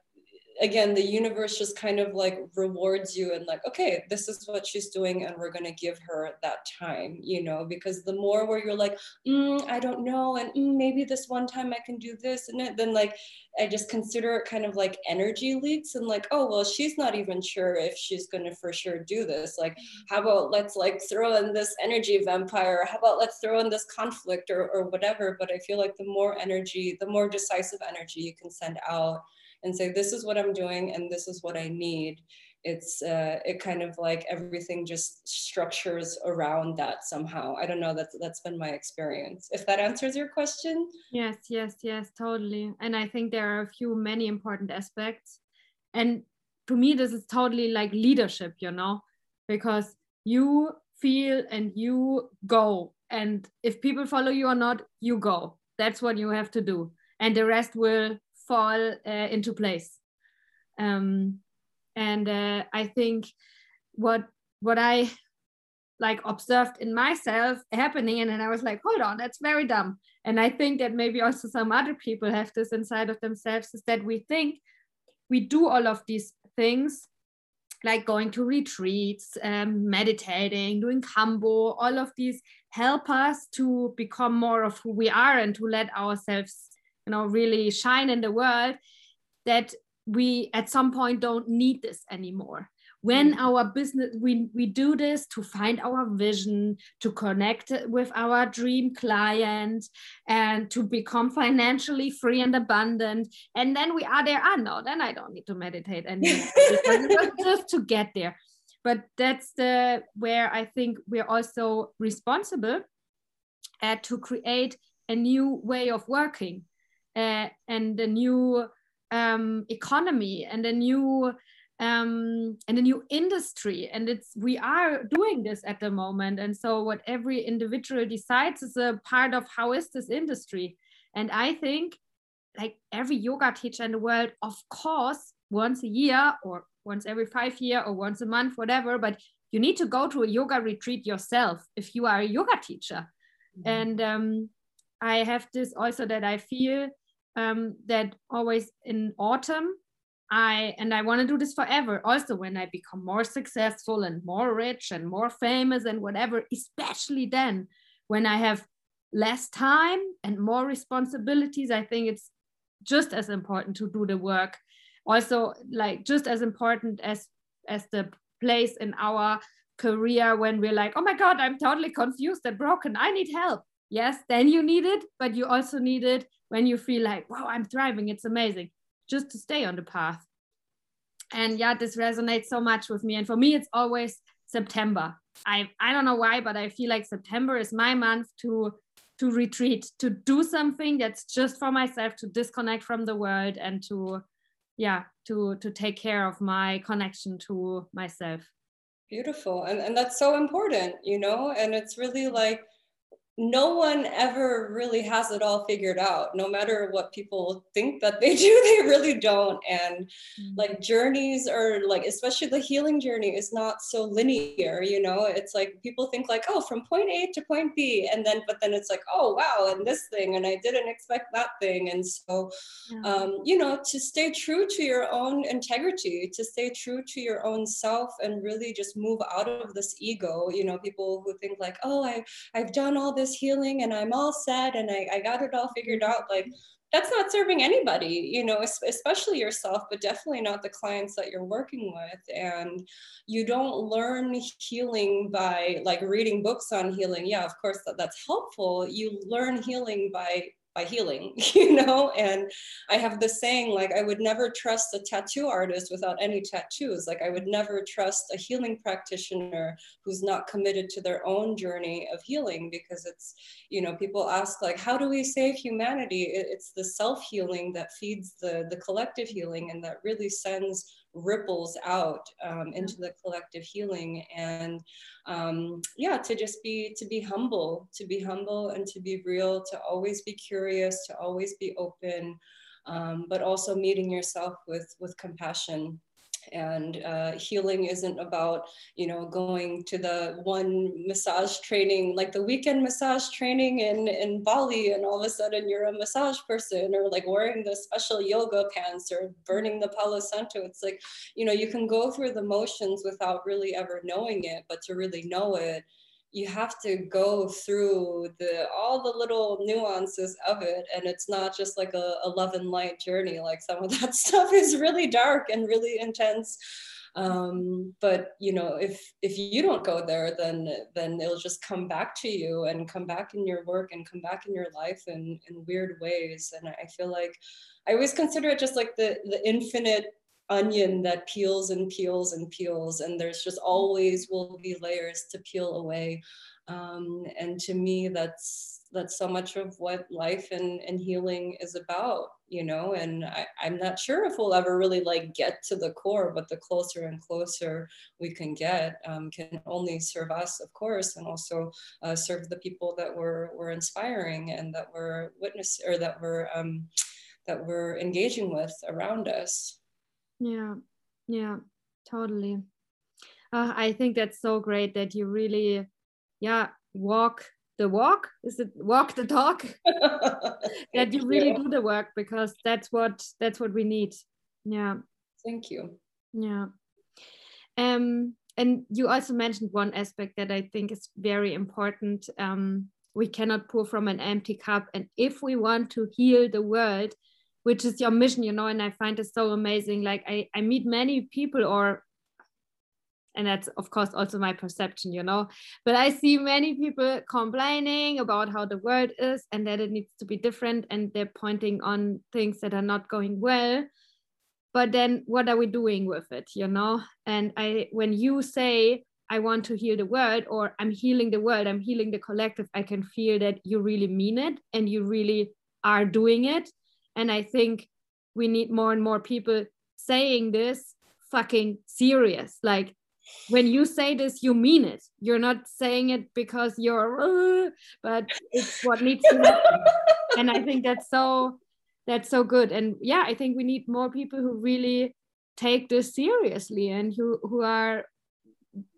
again the universe just kind of like rewards you and like okay this is what she's doing and we're going to give her that time you know because the more where you're like mm, i don't know and mm, maybe this one time i can do this and it, then like i just consider it kind of like energy leaks and like oh well she's not even sure if she's going to for sure do this like how about let's like throw in this energy vampire how about let's throw in this conflict or, or whatever but i feel like the more energy the more decisive energy you can send out and say this is what i'm doing and this is what i need. It's uh, it kind of like everything just structures around that somehow. I don't know that's that's been my experience. If that answers your question. Yes yes yes totally. And i think there are a few many important aspects. And to me this is totally like leadership you know because you feel and you go. And if people follow you or not you go. That's what you have to do. And the rest will fall uh, into place. Um, and uh, I think what what I like observed in myself happening, and then I was like, hold on, that's very dumb. And I think that maybe also some other people have this inside of themselves is that we think we do all of these things like going to retreats, um, meditating, doing kambo, all of these help us to become more of who we are and to let ourselves you know really shine in the world that we at some point don't need this anymore. When mm. our business we, we do this to find our vision to connect with our dream client and to become financially free and abundant. And then we are there. Ah no then i don't need to meditate anymore just to get there. But that's the where i think we're also responsible uh, to create a new way of working uh, and a new um, economy and a new um, and a new industry. And it's we are doing this at the moment. And so what every individual decides is a part of how is this industry. And i think like every yoga teacher in the world of course once a year or once every five year or once a month whatever but you need to go to a yoga retreat yourself if you are a yoga teacher. Mm -hmm. and um, i have this also that i feel um, that always in autumn I and I want to do this forever. Also, when I become more successful and more rich and more famous and whatever, especially then when I have less time and more responsibilities i think it's just as important to do the work also like just as important as as the place in our career when we're like oh my god i'm totally confused and broken i need help yes then you need it but you also need it when you feel like wow i'm thriving it's amazing just to stay on the path. And yeah this resonates so much with me. And for me it's always september. I i don't know why but i feel like september is my month to to retreat to do something that's just for myself to disconnect from the world and to yeah to to take care of my connection to myself. Beautiful. And, and that's so important you know? And it's really like no one ever really has it all figured out no matter what people think that they do they really don't and mm-hmm. like journeys are like especially the healing journey is not so linear you know it's like people think like oh from point a to point b and then but then it's like oh wow and this thing and i didn't expect that thing and so yeah. um, you know to stay true to your own integrity to stay true to your own self and really just move out of this ego you know people who think like oh i i've done all this this healing and I'm all set and I, I got it all figured out. Like that's not serving anybody, you know, especially yourself, but definitely not the clients that you're working with. And you don't learn healing by like reading books on healing. Yeah, of course, that, that's helpful. You learn healing by by healing, you know? And I have the saying like, I would never trust a tattoo artist without any tattoos. Like, I would never trust a healing practitioner who's not committed to their own journey of healing because it's, you know, people ask, like, how do we save humanity? It's the self healing that feeds the, the collective healing and that really sends ripples out um, into the collective healing. And um, yeah to just be to be humble to be humble and to be real to always be curious to always be open um, but also meeting yourself with with compassion and uh, healing isn't about you know going to the one massage training like the weekend massage training in in bali and all of a sudden you're a massage person or like wearing the special yoga pants or burning the palo santo. It's like you know you can go through the motions without really ever knowing it but to really know it you have to go through the all the little nuances of it and it's not just like a, a love and light journey like some of that stuff is really dark and really intense. Um, but you know if if you don't go there then then it'll just come back to you and come back in your work and come back in your life in in weird ways. And i feel like i always consider it just like the the infinite onion that peels and peels and peels and there's just always will be layers to peel away. Um, and to me that's that's so much of what life and, and healing is about you know and I, i'm not sure if we'll ever really like get to the core but the closer and closer we can get um, can only serve us of course and also uh, serve the people that we're, we're inspiring and that we're witness or that we're um, that we're engaging with around us yeah yeah totally. Uh, i think that's so great that you really yeah walk the walk? Is it walk the talk? That you really do the work because that's what that's what we need. Yeah. Thank you. Yeah. Um and you also mentioned one aspect that i think is very important. Um we cannot pour from an empty cup and if we want to heal the world which is your mission you know and i find it so amazing. Like i, I meet many people or and that's of course also my perception you know. But i see many people complaining about how the world is and that it needs to be different and they're pointing on things that are not going well. But then what are we doing with it you know? And i when you say i want to heal the world or i'm healing the world i'm healing the collective i can feel that you really mean it and you really are doing it and I think we need more and more people saying this fucking serious. Like when you say this, you mean it. You're not saying it because you're, uh, but it's what needs to happen. and I think that's so that's so good. And yeah, I think we need more people who really take this seriously and who who are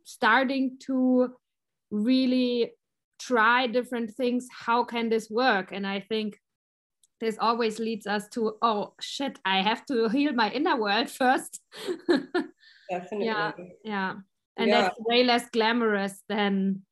starting to really try different things. How can this work? And I think this always leads us to oh shit i have to heal my inner world first. Definitely. Yeah yeah. And yeah. that's way less glamorous than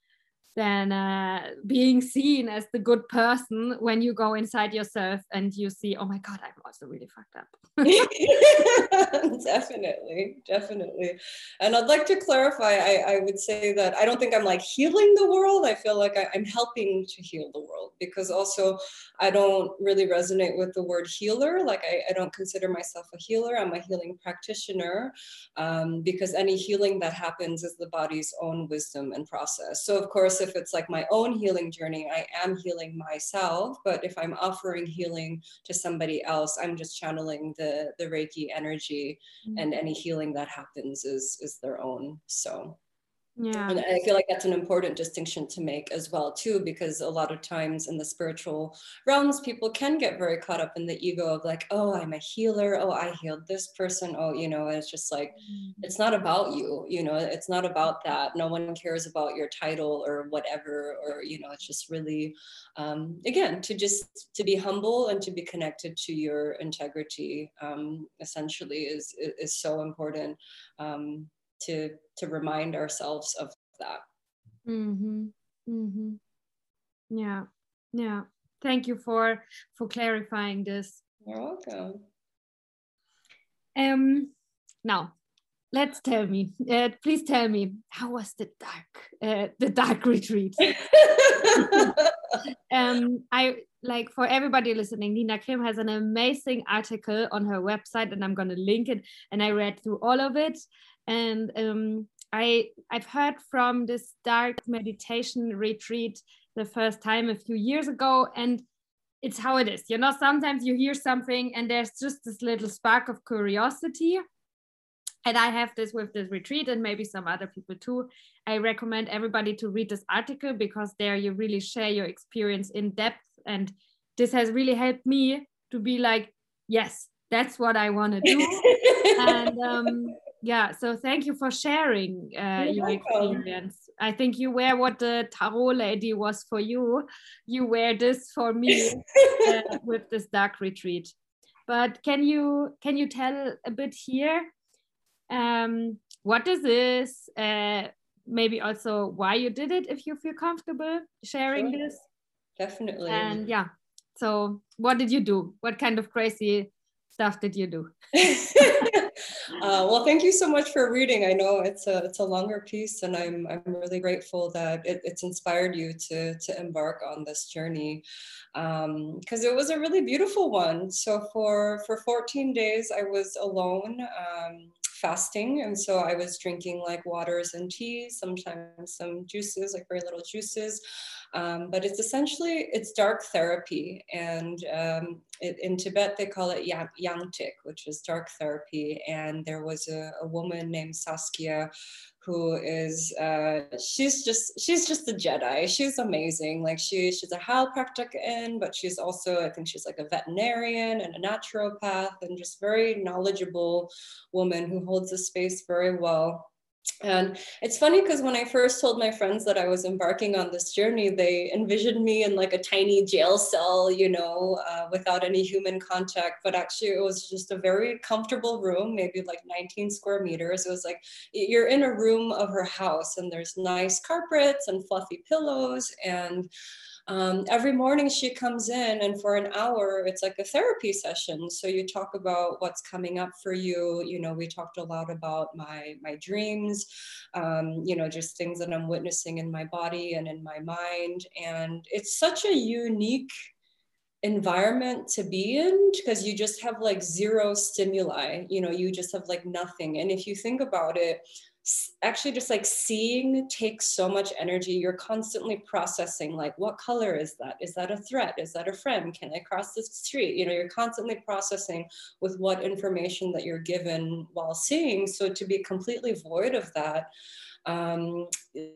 than uh, being seen as the good person when you go inside yourself and you see, oh my God, I'm also really fucked up. definitely, definitely. And I'd like to clarify I, I would say that I don't think I'm like healing the world. I feel like I, I'm helping to heal the world because also I don't really resonate with the word healer. Like, I, I don't consider myself a healer, I'm a healing practitioner um, because any healing that happens is the body's own wisdom and process. So, of course, if it's like my own healing journey, I am healing myself. But if I'm offering healing to somebody else, I'm just channeling the, the Reiki energy, mm-hmm. and any healing that happens is, is their own. So, yeah. And i feel like that's an important distinction to make as well too because a lot of times in the spiritual realms people can get very caught up in the ego of like oh i'm a healer. Oh i healed this person. Oh you know it's just like mm-hmm. it's not about you you know it's not about that. No one cares about your title or whatever or you know it's just really um, again to just to be humble and to be connected to your integrity um, essentially is is so important um, to to remind ourselves of that. Mm-hmm. Mm-hmm. yeah. Yeah. Thank you for for clarifying this. You're welcome. Um now let's tell me uh, please tell me how was the dark uh, the dark retreat? Um i like for everybody listening nina kim has an amazing article on her website and i'm going to link it and i read through all of it and um, I I've heard from this dark meditation retreat the first time a few years ago, and it's how it is. You know, sometimes you hear something and there's just this little spark of curiosity. And I have this with this retreat, and maybe some other people too. I recommend everybody to read this article because there you really share your experience in depth. And this has really helped me to be like, yes, that's what I want to do. and um, yeah so thank you for sharing uh, your experience. I think you wear what the tarot lady was for you. You wear this for me uh, with this dark retreat. But can you can you tell a bit here um, what is this? Uh, maybe also why you did it if you feel comfortable sharing sure. this? Definitely. And yeah so what did you do? What kind of crazy stuff did you do Uh, well, thank you so much for reading. I know it's a it's a longer piece, and I'm I'm really grateful that it, it's inspired you to to embark on this journey because um, it was a really beautiful one. So for for 14 days, I was alone. Um, fasting and so i was drinking like waters and teas sometimes some juices like very little juices um, but it's essentially it's dark therapy and um, it, in tibet they call it yang, yangtik which is dark therapy and there was a, a woman named saskia who is uh, she's just she's just a Jedi. She's amazing. Like she she's a heilpraktiker, but she's also I think she's like a veterinarian and a naturopath and just very knowledgeable woman who holds the space very well. And it's funny because when I first told my friends that I was embarking on this journey, they envisioned me in like a tiny jail cell, you know, uh, without any human contact. But actually, it was just a very comfortable room, maybe like 19 square meters. It was like you're in a room of her house, and there's nice carpets and fluffy pillows. And um, every morning she comes in and for an hour it's like a therapy session. So you talk about what's coming up for you. You know we talked a lot about my my dreams um, you know just things that i'm witnessing in my body and in my mind. And it's such a unique environment to be in because you just have like zero stimuli. You know you just have like nothing. And if you think about it actually just like seeing takes so much energy. You're constantly processing like what color is that? Is that a threat? Is that a friend? Can i cross the street? You know you're constantly processing with what information that you're given while seeing. So to be completely void of that um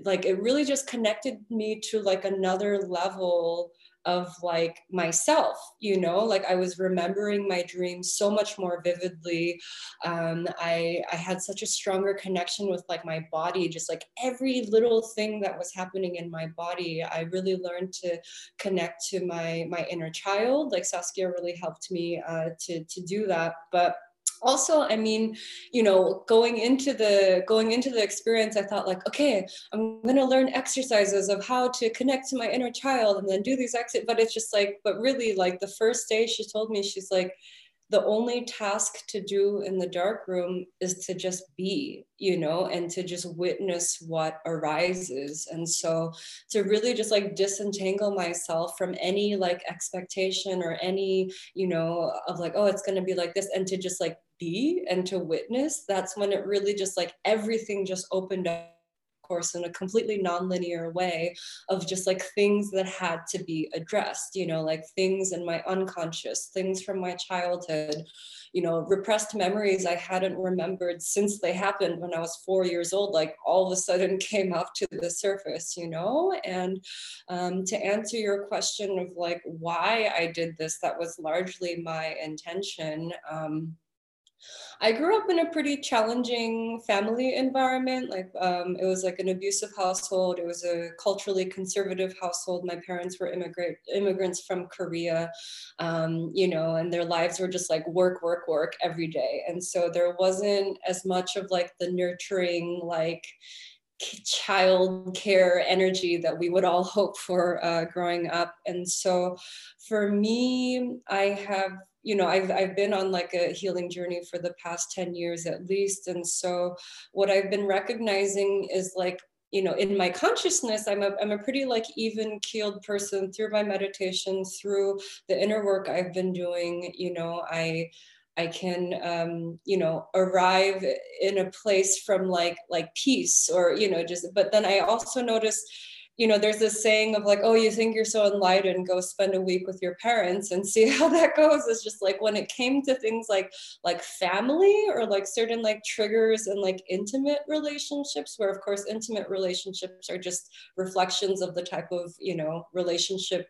like it really just connected me to like another level of like myself you know? Like i was remembering my dreams so much more vividly. Um, i i had such a stronger connection with like my body just like every little thing that was happening in my body i really learned to connect to my my inner child. Like saskia really helped me uh, to to do that. But also i mean you know going into the going into the experience i thought like okay i'm going to learn exercises of how to connect to my inner child and then do these exit but it's just like but really like the first day she told me she's like the only task to do in the dark room is to just be, you know, and to just witness what arises. And so to really just like disentangle myself from any like expectation or any, you know, of like, oh, it's going to be like this, and to just like be and to witness, that's when it really just like everything just opened up of course in a completely nonlinear way of just like things that had to be addressed you know like things in my unconscious things from my childhood you know repressed memories i hadn't remembered since they happened when i was four years old like all of a sudden came up to the surface you know? And um, to answer your question of like why i did this that was largely my intention um, I grew up in a pretty challenging family environment. Like um, it was like an abusive household. It was a culturally conservative household. My parents were immigrant immigrants from Korea, um, you know, and their lives were just like work, work, work every day. And so there wasn't as much of like the nurturing, like child care energy that we would all hope for uh, growing up. And so for me, I have you know I've, I've been on like a healing journey for the past 10 years at least and so what i've been recognizing is like you know in my consciousness i'm a, I'm a pretty like even keeled person through my meditation through the inner work i've been doing you know i I can, um, you know, arrive in a place from like like peace or you know just. But then I also notice you know, there's this saying of like, oh, you think you're so enlightened, go spend a week with your parents and see how that goes. It's just like when it came to things like like family or like certain like triggers and like intimate relationships, where of course intimate relationships are just reflections of the type of, you know, relationship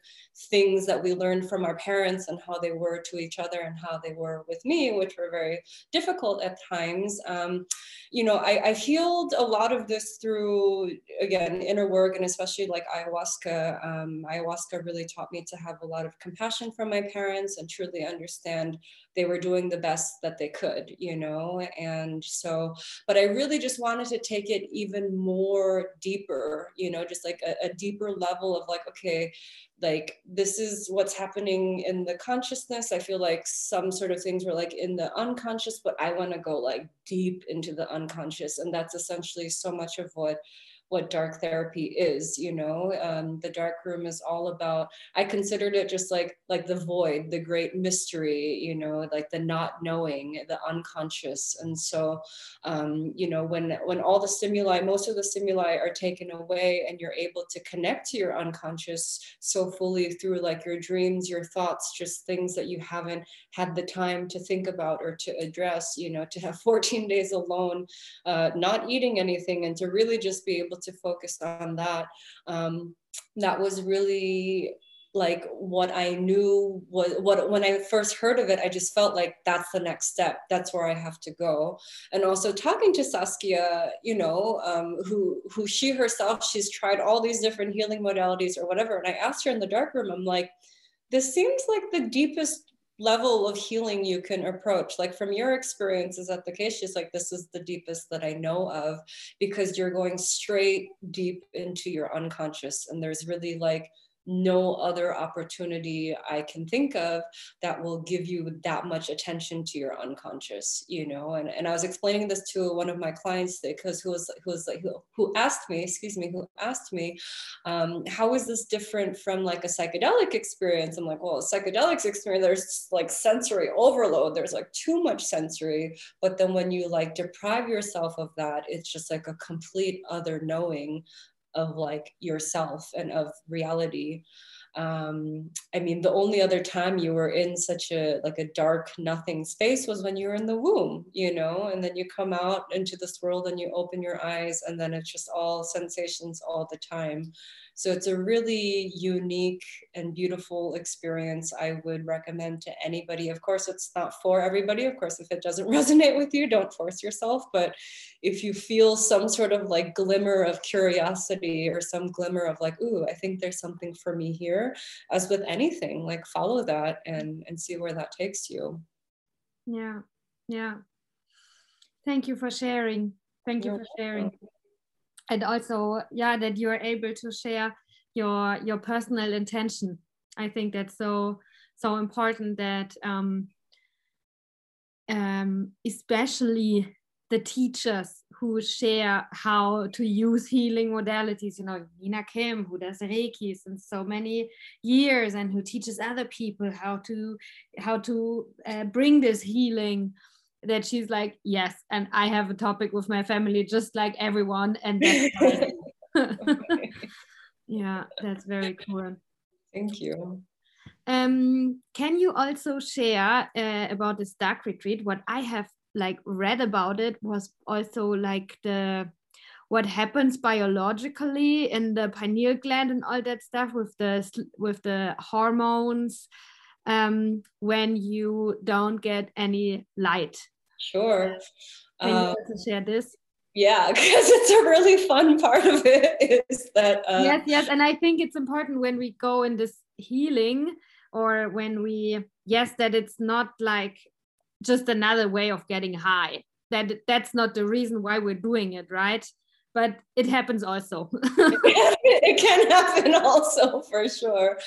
things that we learned from our parents and how they were to each other and how they were with me, which were very difficult at times. Um, you know, I, I healed a lot of this through, again, inner work and especially like ayahuasca. Um, ayahuasca really taught me to have a lot of compassion from my parents and truly understand they were doing the best that they could, you know? And so, but I really just wanted to take it even more deeper, you know, just like a, a deeper level of like, okay, like this is what's happening in the consciousness. I feel like some sort of things were like in the unconscious, but I want to go like deep into the unconscious. And that's essentially so much of what what dark therapy is you know? Um, the dark room is all about i considered it just like like the void the great mystery you know like the not knowing the unconscious. And so um, you know when when all the stimuli most of the stimuli are taken away and you're able to connect to your unconscious so fully through like your dreams your thoughts just things that you haven't had the time to think about or to address you know to have 14 days alone uh, not eating anything and to really just be able able to focus on that. Um, that was really like what I knew was what when I first heard of it, I just felt like that's the next step. That's where I have to go. And also talking to Saskia, you know, um, who who she herself, she's tried all these different healing modalities or whatever. And I asked her in the dark room, I'm like, this seems like the deepest level of healing you can approach. Like from your experience is that the case she's like this is the deepest that i know of because you're going straight deep into your unconscious and there's really like no other opportunity I can think of that will give you that much attention to your unconscious, you know. And, and I was explaining this to one of my clients because who was who was like who, who asked me, excuse me, who asked me, um, how is this different from like a psychedelic experience? I'm like, well, psychedelics experience, there's like sensory overload. There's like too much sensory, but then when you like deprive yourself of that, it's just like a complete other knowing of like yourself and of reality um, i mean the only other time you were in such a like a dark nothing space was when you were in the womb you know and then you come out into this world and you open your eyes and then it's just all sensations all the time so it's a really unique and beautiful experience I would recommend to anybody. Of course, it's not for everybody. Of course, if it doesn't resonate with you, don't force yourself. But if you feel some sort of like glimmer of curiosity or some glimmer of like, ooh, I think there's something for me here, as with anything, like follow that and and see where that takes you. Yeah. yeah thank you for sharing thank you for sharing and also yeah that you are able to share your your personal intention i think that's so so important that um, um, especially the teachers who share how to use healing modalities. You know, Nina Kim, who does Reiki since so many years and who teaches other people how to how to uh, bring this healing. That she's like, yes, and I have a topic with my family, just like everyone, and that's yeah, that's very cool. Thank you. Um, can you also share uh, about this dark retreat? What I have like read about it was also like the what happens biologically in the pineal gland and all that stuff with the with the hormones um, when you don't get any light. Sure. Can you um, also share this? Yeah, because it's a really fun part of it is that. Uh, yes, yes, and I think it's important when we go in this healing or when we yes that it's not like just another way of getting high that that's not the reason why we're doing it right but it happens also. it can happen also for sure.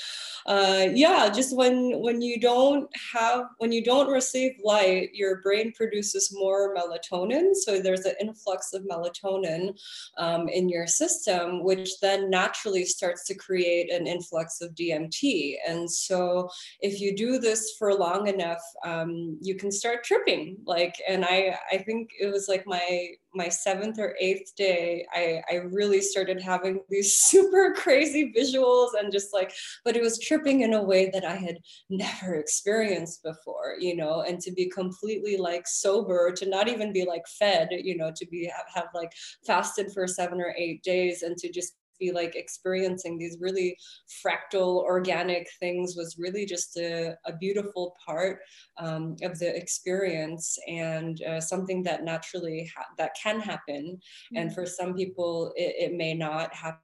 Uh, yeah, just when when you don't have when you don't receive light, your brain produces more melatonin. So there's an influx of melatonin um, in your system, which then naturally starts to create an influx of DMT. And so if you do this for long enough, um, you can start tripping. Like, and I I think it was like my my seventh or eighth day, I, I really started having these super crazy visuals and just like, but it was tripping in a way that I had never experienced before, you know, and to be completely like sober, to not even be like fed, you know, to be have, have like fasted for seven or eight days and to just be like experiencing these really fractal organic things was really just a, a beautiful part um, of the experience and uh, something that naturally ha- that can happen mm-hmm. and for some people it, it may not happen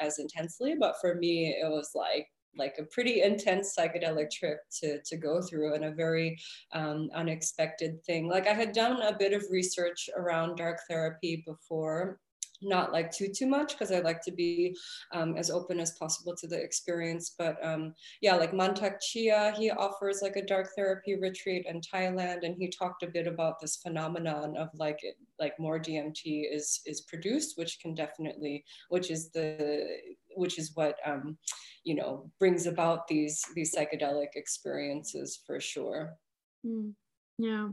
as intensely but for me it was like like a pretty intense psychedelic trip to, to go through and a very um, unexpected thing. Like I had done a bit of research around dark therapy before not like too too much because I like to be um, as open as possible to the experience. But um, yeah, like Mantak Chia, he offers like a dark therapy retreat in Thailand, and he talked a bit about this phenomenon of like it, like more DMT is is produced, which can definitely, which is the which is what um, you know brings about these these psychedelic experiences for sure. Mm. Yeah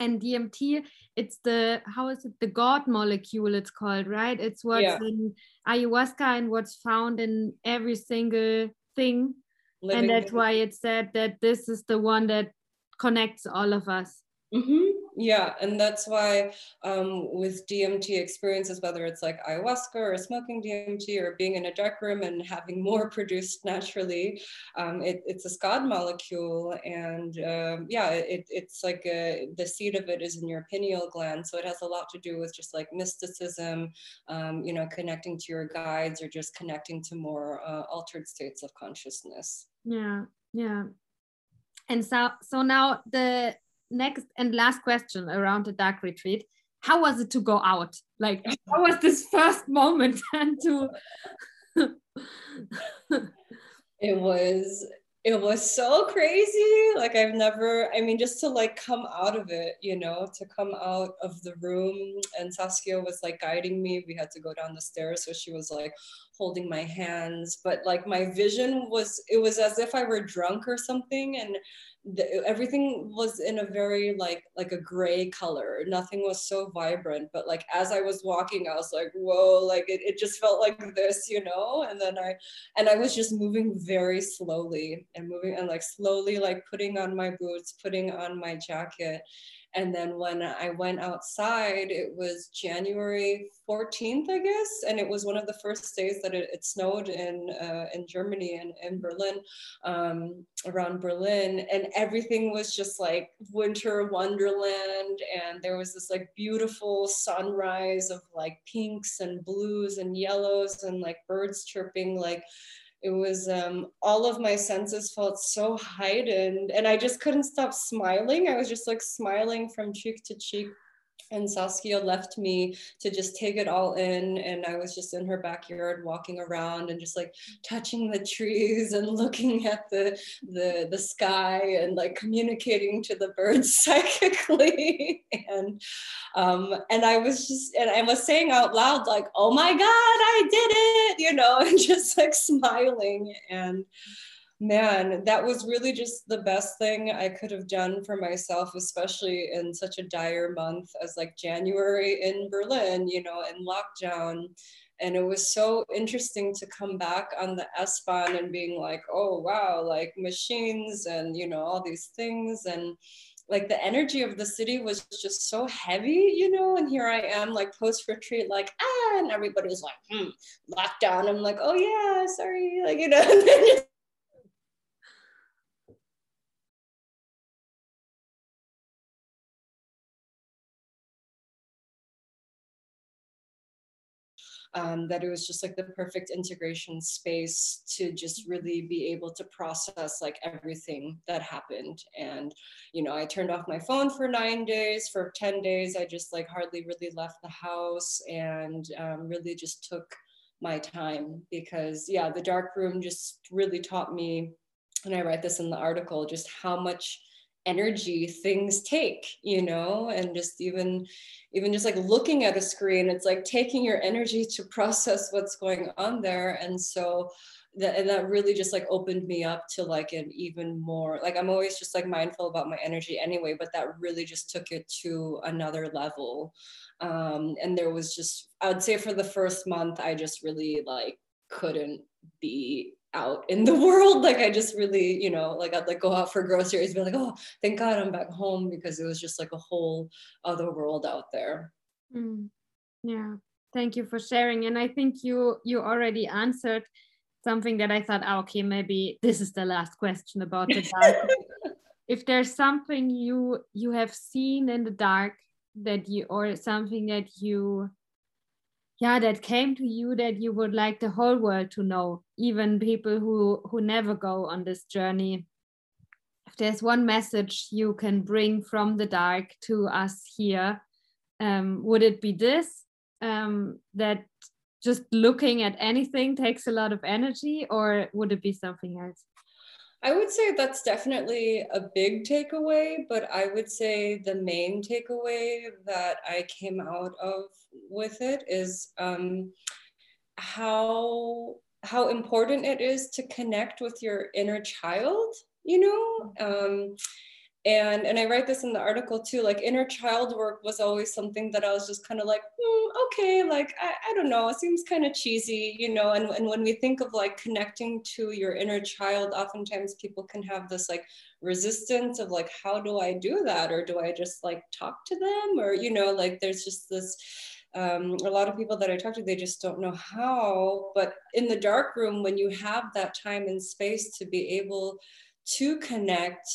and DMT, it's the how is it the God molecule? It's called right. It's what's yeah. in ayahuasca and what's found in every single thing, Living and that's why it said that this is the one that connects all of us. Mm-hmm. Yeah, and that's why um, with DMT experiences, whether it's like ayahuasca or smoking DMT or being in a dark room and having more produced naturally, um, it, it's a God molecule. And um, yeah, it, it's like a, the seed of it is in your pineal gland. So it has a lot to do with just like mysticism, um, you know, connecting to your guides or just connecting to more uh, altered states of consciousness. Yeah, yeah. And so, so now the next and last question around the dark retreat. How was it to go out? Like how was this first moment? And to it was it was so crazy. Like i've never i mean just to like come out of it you know to come out of the room. And saskia was like guiding me. We had to go down the stairs. So she was like holding my hands. But like my vision was it was as if i were drunk or something. And the, everything was in a very like like a gray color. Nothing was so vibrant but like as i was walking i was like whoa like it, it just felt like this you know? And then i and i was just moving very slowly and moving and like slowly like putting on my boots putting on my jacket and then when I went outside, it was January 14th, I guess, and it was one of the first days that it, it snowed in uh, in Germany and in Berlin, um, around Berlin, and everything was just like winter wonderland, and there was this like beautiful sunrise of like pinks and blues and yellows and like birds chirping, like it was um, all of my senses felt so heightened and i just couldn't stop smiling. I was just like smiling from cheek to cheek and Saskia left me to just take it all in. And I was just in her backyard walking around and just like touching the trees and looking at the the, the sky and like communicating to the birds psychically. and um, and I was just and I was saying out loud, like, oh my God, I did it, you know, and just like smiling. And man, that was really just the best thing I could have done for myself, especially in such a dire month as like January in Berlin, you know, in lockdown. And it was so interesting to come back on the S-Bahn and being like, oh, wow, like machines and, you know, all these things. And like the energy of the city was just so heavy, you know, and here I am like post retreat, like, ah, and everybody's like, hmm, lockdown. I'm like, oh yeah, sorry, like, you know, um, that it was just like the perfect integration space to just really be able to process like everything that happened. And, you know, I turned off my phone for nine days. For 10 days, I just like hardly really left the house and um, really just took my time because, yeah, the dark room just really taught me, and I write this in the article, just how much energy things take you know? And just even even just like looking at a screen it's like taking your energy to process what's going on there. And so that and that really just like opened me up to like an even more like i'm always just like mindful about my energy anyway but that really just took it to another level. Um and there was just i would say for the first month i just really like couldn't be out in the world. Like I just really, you know, like I'd like go out for groceries, be like, oh, thank God I'm back home because it was just like a whole other world out there. Mm. Yeah. Thank you for sharing. And I think you you already answered something that I thought, oh, okay, maybe this is the last question about the dark. if there's something you you have seen in the dark that you or something that you yeah that came to you that you would like the whole world to know even people who who never go on this journey. If there's one message you can bring from the dark to us here um, would it be this? Um, that just looking at anything takes a lot of energy or would it be something else I would say that's definitely a big takeaway, but I would say the main takeaway that I came out of with it is um, how how important it is to connect with your inner child. You know, um, and and i write this in the article too like inner child work was always something that i was just kind of like mm, okay like I, I don't know it seems kind of cheesy you know and, and when we think of like connecting to your inner child oftentimes people can have this like resistance of like how do i do that or do i just like talk to them or you know like there's just this um, a lot of people that I talk to, they just don't know how. But in the dark room, when you have that time and space to be able to connect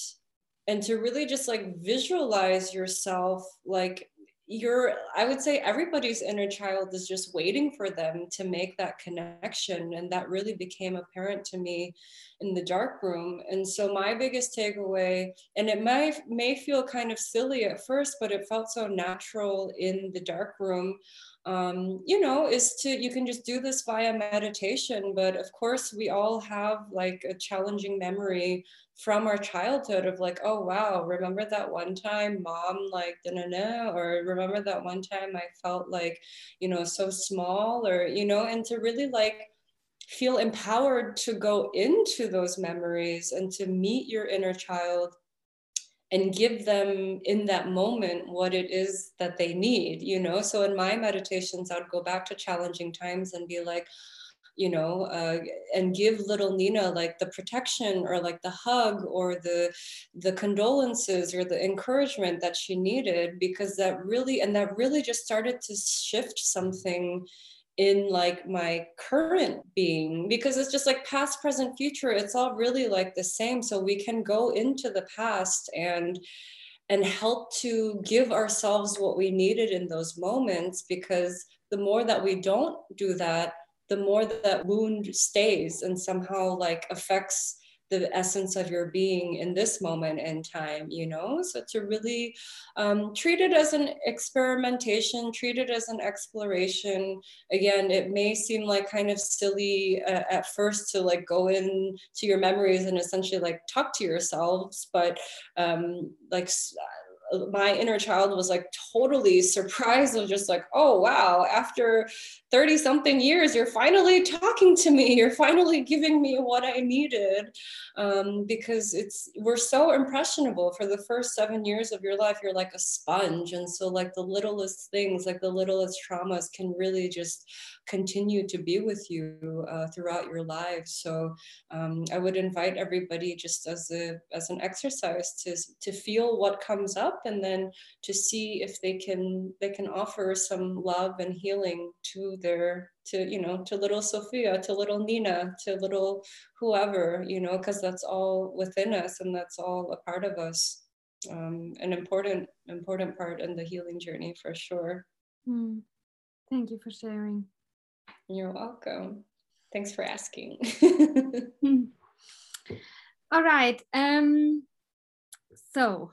and to really just like visualize yourself like you're i would say everybody's inner child is just waiting for them to make that connection and that really became apparent to me in the dark room. And so my biggest takeaway and it may may feel kind of silly at first but it felt so natural in the dark room um, you know, is to, you can just do this via meditation. But of course, we all have like a challenging memory from our childhood of like, oh, wow, remember that one time mom, like, da na na, or remember that one time I felt like, you know, so small, or, you know, and to really like, feel empowered to go into those memories and to meet your inner child and give them in that moment what it is that they need you know? So in my meditations i'd go back to challenging times and be like you know uh, and give little nina like the protection or like the hug or the the condolences or the encouragement that she needed because that really and that really just started to shift something in like my current being because it's just like past present future it's all really like the same. So we can go into the past and and help to give ourselves what we needed in those moments because the more that we don't do that the more that, wound stays and somehow like affects the essence of your being in this moment in time, you know? So to really um, treat it as an experimentation, treat it as an exploration. Again, it may seem like kind of silly uh, at first to like go in to your memories and essentially like talk to yourselves, but um, like my inner child was like totally surprised of just like oh wow after 30 something years you're finally talking to me. You're finally giving me what i needed. Um, because it's we're so impressionable. For the first seven years of your life you're like a sponge. And so like the littlest things like the littlest traumas can really just continue to be with you uh, throughout your life. So um, i would invite everybody just as a as an exercise to to feel what comes up and then to see if they can they can offer some love and healing to their to you know to little sophia to little nina to little whoever you know because that's all within us and that's all a part of us. Um, an important important part in the healing journey for sure. Mm. thank you for sharing. You're welcome. Thanks for asking. All right um so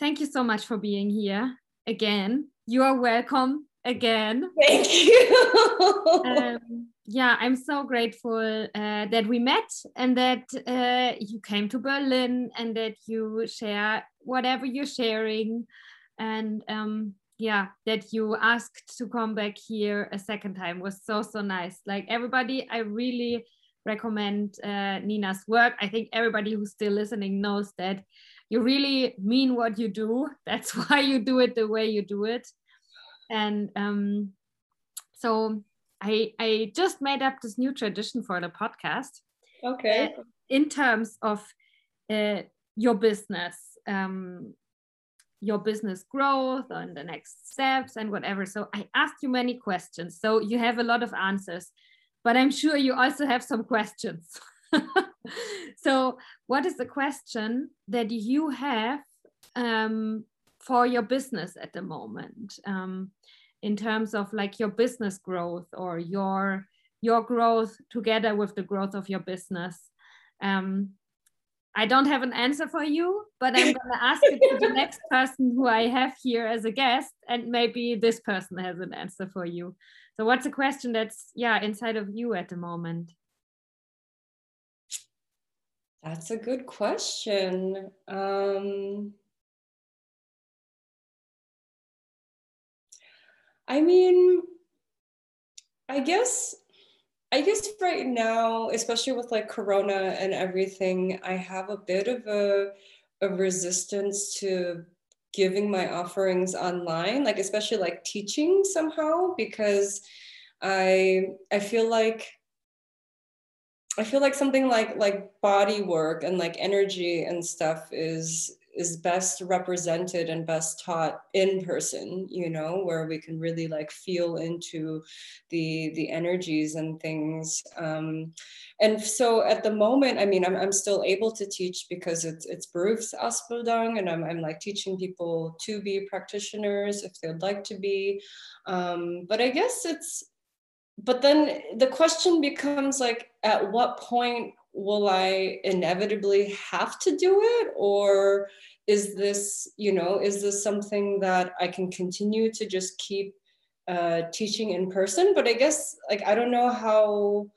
thank you so much for being here again you are welcome again. Thank you. um, yeah, I'm so grateful uh, that we met and that uh, you came to Berlin and that you share whatever you're sharing. And um, yeah, that you asked to come back here a second time was so, so nice. Like everybody, I really recommend uh, Nina's work. I think everybody who's still listening knows that you really mean what you do. That's why you do it the way you do it and um, so I I just made up this new tradition for the podcast. Okay. Uh, in terms of uh, your business, um, your business growth and the next steps and whatever. So I asked you many questions. So you have a lot of answers, but I'm sure you also have some questions. so what is the question that you have um, for your business at the moment? Um, in terms of like your business growth or your your growth together with the growth of your business? Um, i don't have an answer for you but i'm going to ask it to the next person who i have here as a guest and maybe this person has an answer for you. So what's a question that's yeah inside of you at the moment that's a good question. Um I mean, I guess I guess right now, especially with like Corona and everything, I have a bit of a, a resistance to giving my offerings online, like especially like teaching somehow, because I I feel like I feel like something like like body work and like energy and stuff is is best represented and best taught in person you know where we can really like feel into the the energies and things. Um, and so at the moment i mean i'm, I'm still able to teach because it's it's Berufsausbildung and I'm, I'm like teaching people to be practitioners if they'd like to be. Um, but i guess it's but then the question becomes like at what point will I inevitably have to do it? Or is this, you know, is this something that I can continue to just keep uh, teaching in person? But I guess, like, I don't know how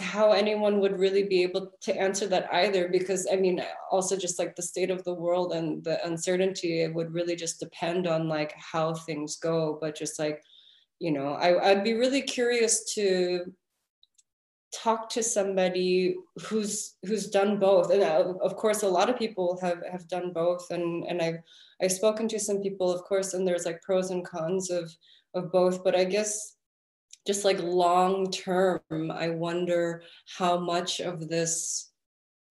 how anyone would really be able to answer that either because i mean also just like the state of the world and the uncertainty it would really just depend on like how things go but just like you know I, i'd be really curious to talk to somebody who's who's done both. And uh, of course a lot of people have have done both. And and i've i've spoken to some people of course and there's like pros and cons of of both. But i guess just like long term i wonder how much of this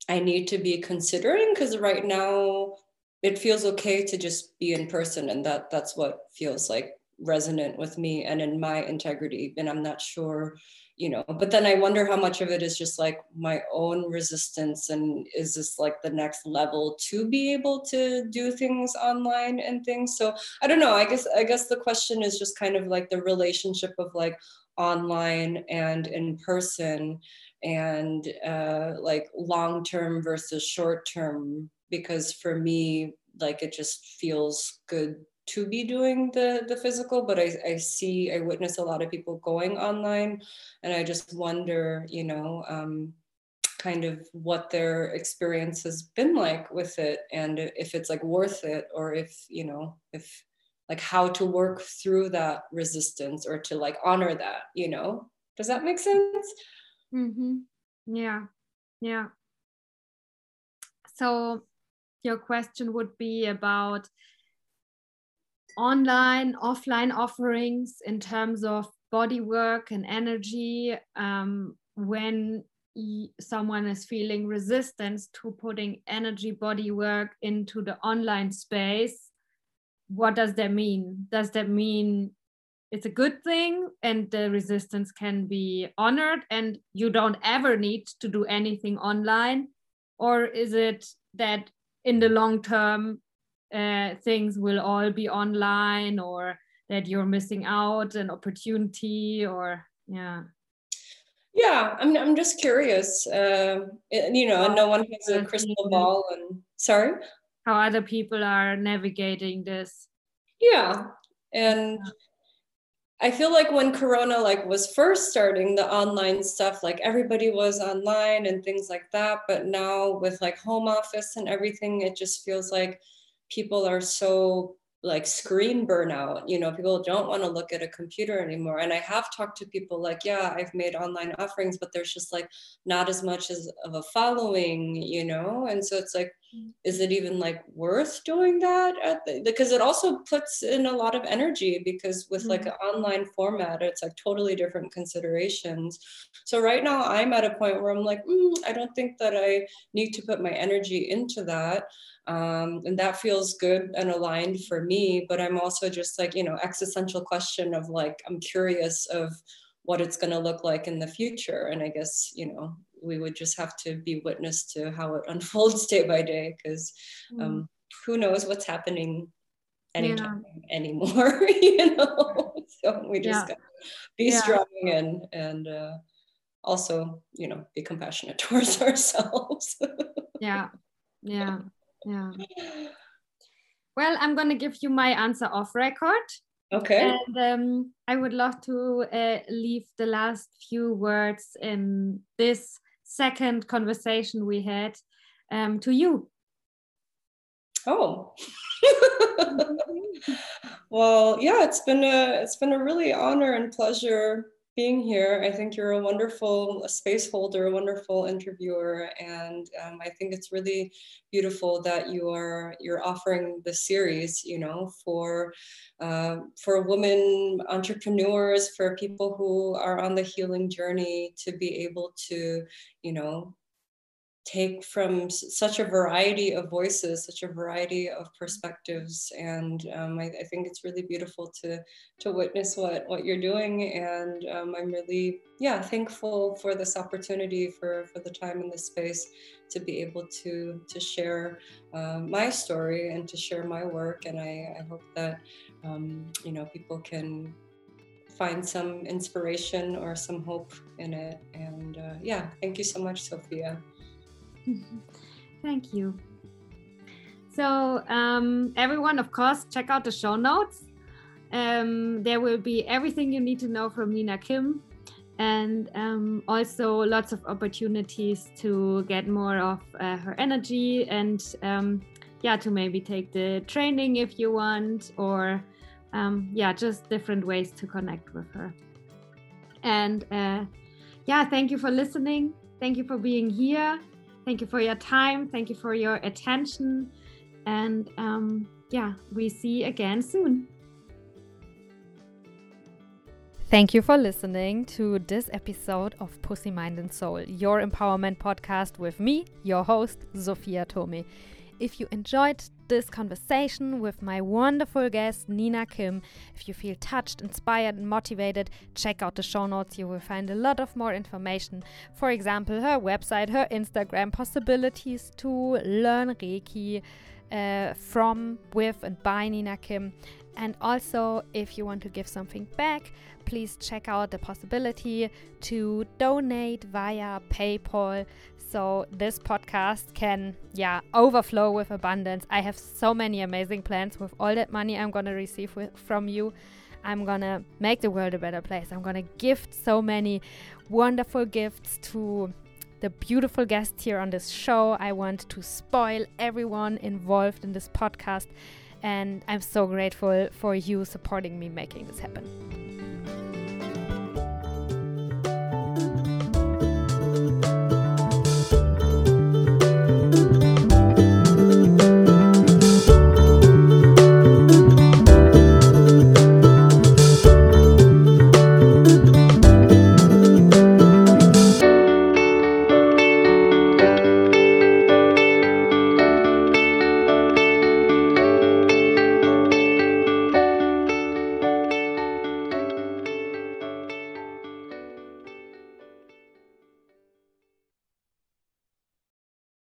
i need to be considering. Because right now it feels okay to just be in person and that that's what feels like resonant with me and in my integrity. And i'm not sure you know but then i wonder how much of it is just like my own resistance and is this like the next level to be able to do things online and things? So i don't know i guess i guess the question is just kind of like the relationship of like online and in person and uh, like long term versus short term because for me like it just feels good to be doing the the physical but I, I see i witness a lot of people going online and i just wonder you know um, kind of what their experience has been like with it and if it's like worth it or if you know if like how to work through that resistance or to like honor that you know? Does that make sense? Mm-hmm. yeah. Yeah. So your question would be about online offline offerings in terms of body work and energy um, when someone is feeling resistance to putting energy body work into the online space what does that mean? Does that mean it's a good thing and the resistance can be honored and you don't ever need to do anything online? Or is it that in the long term uh, things will all be online or that you're missing out an opportunity or yeah. Yeah i'm, I'm just curious uh, you know no one has a crystal ball and sorry? How other people are navigating this. Yeah and I feel like when Corona like was first starting the online stuff, like everybody was online and things like that. But now with like home office and everything, it just feels like people are so like screen burnout you know people don't want to look at a computer anymore and i have talked to people like yeah i've made online offerings but there's just like not as much as of a following you know and so it's like. Is it even like worth doing that the, because it also puts in a lot of energy because with like an mm-hmm. online format it's like totally different considerations. So right now i'm at a point where i'm like mm, i don't think that i need to put my energy into that. Um, and that feels good and aligned for me but i'm also just like you know existential question of like i'm curious of what it's going to look like in the future. And i guess you know we would just have to be witness to how it unfolds day by day because um, mm. who knows what's happening anytime yeah. anymore you know so we just yeah. gotta be yeah. strong and and uh, also you know be compassionate towards ourselves yeah yeah yeah. Well, I'm going to give you my answer off record. Okay. And um, I would love to uh, leave the last few words in this second conversation we had um, to you. Oh. well, yeah, it's been a it's been a really honor and pleasure being here. I think you're a wonderful space holder, a wonderful interviewer, and um, I think it's really beautiful that you are you're offering the series. You know, for uh, for women entrepreneurs, for people who are on the healing journey, to be able to, you know, take from such a variety of voices, such a variety of perspectives, and um, I, I, think it's really beautiful to to witness what what you're doing. And um, I'm really yeah thankful for this opportunity for for the time and the space to be able to to share uh, my story and to share my work. And I, I hope that um, you know people can find some inspiration or some hope in it. And uh, yeah, thank you so much, Sophia. Thank you. So, um, everyone, of course, check out the show notes. Um, there will be everything you need to know from Nina Kim and um, also lots of opportunities to get more of uh, her energy and um, yeah to maybe take the training if you want or um, yeah just different ways to connect with her and uh, yeah thank you for listening thank you for being here Thank you for your time. Thank you for your attention. And um, yeah, we see again soon. Thank you for listening to this episode of Pussy, Mind, and Soul, your empowerment podcast with me, your host, Sophia Tome. If you enjoyed this conversation with my wonderful guest, Nina Kim. If you feel touched, inspired, and motivated, check out the show notes. You will find a lot of more information. For example, her website, her Instagram, possibilities to learn Reiki uh, from, with, and by Nina Kim. And also, if you want to give something back, please check out the possibility to donate via PayPal so this podcast can, yeah, overflow with abundance. I have so many amazing plans with all that money I'm going to receive with, from you. I'm gonna make the world a better place. I'm gonna gift so many wonderful gifts to the beautiful guests here on this show. I want to spoil everyone involved in this podcast, and I'm so grateful for you supporting me making this happen.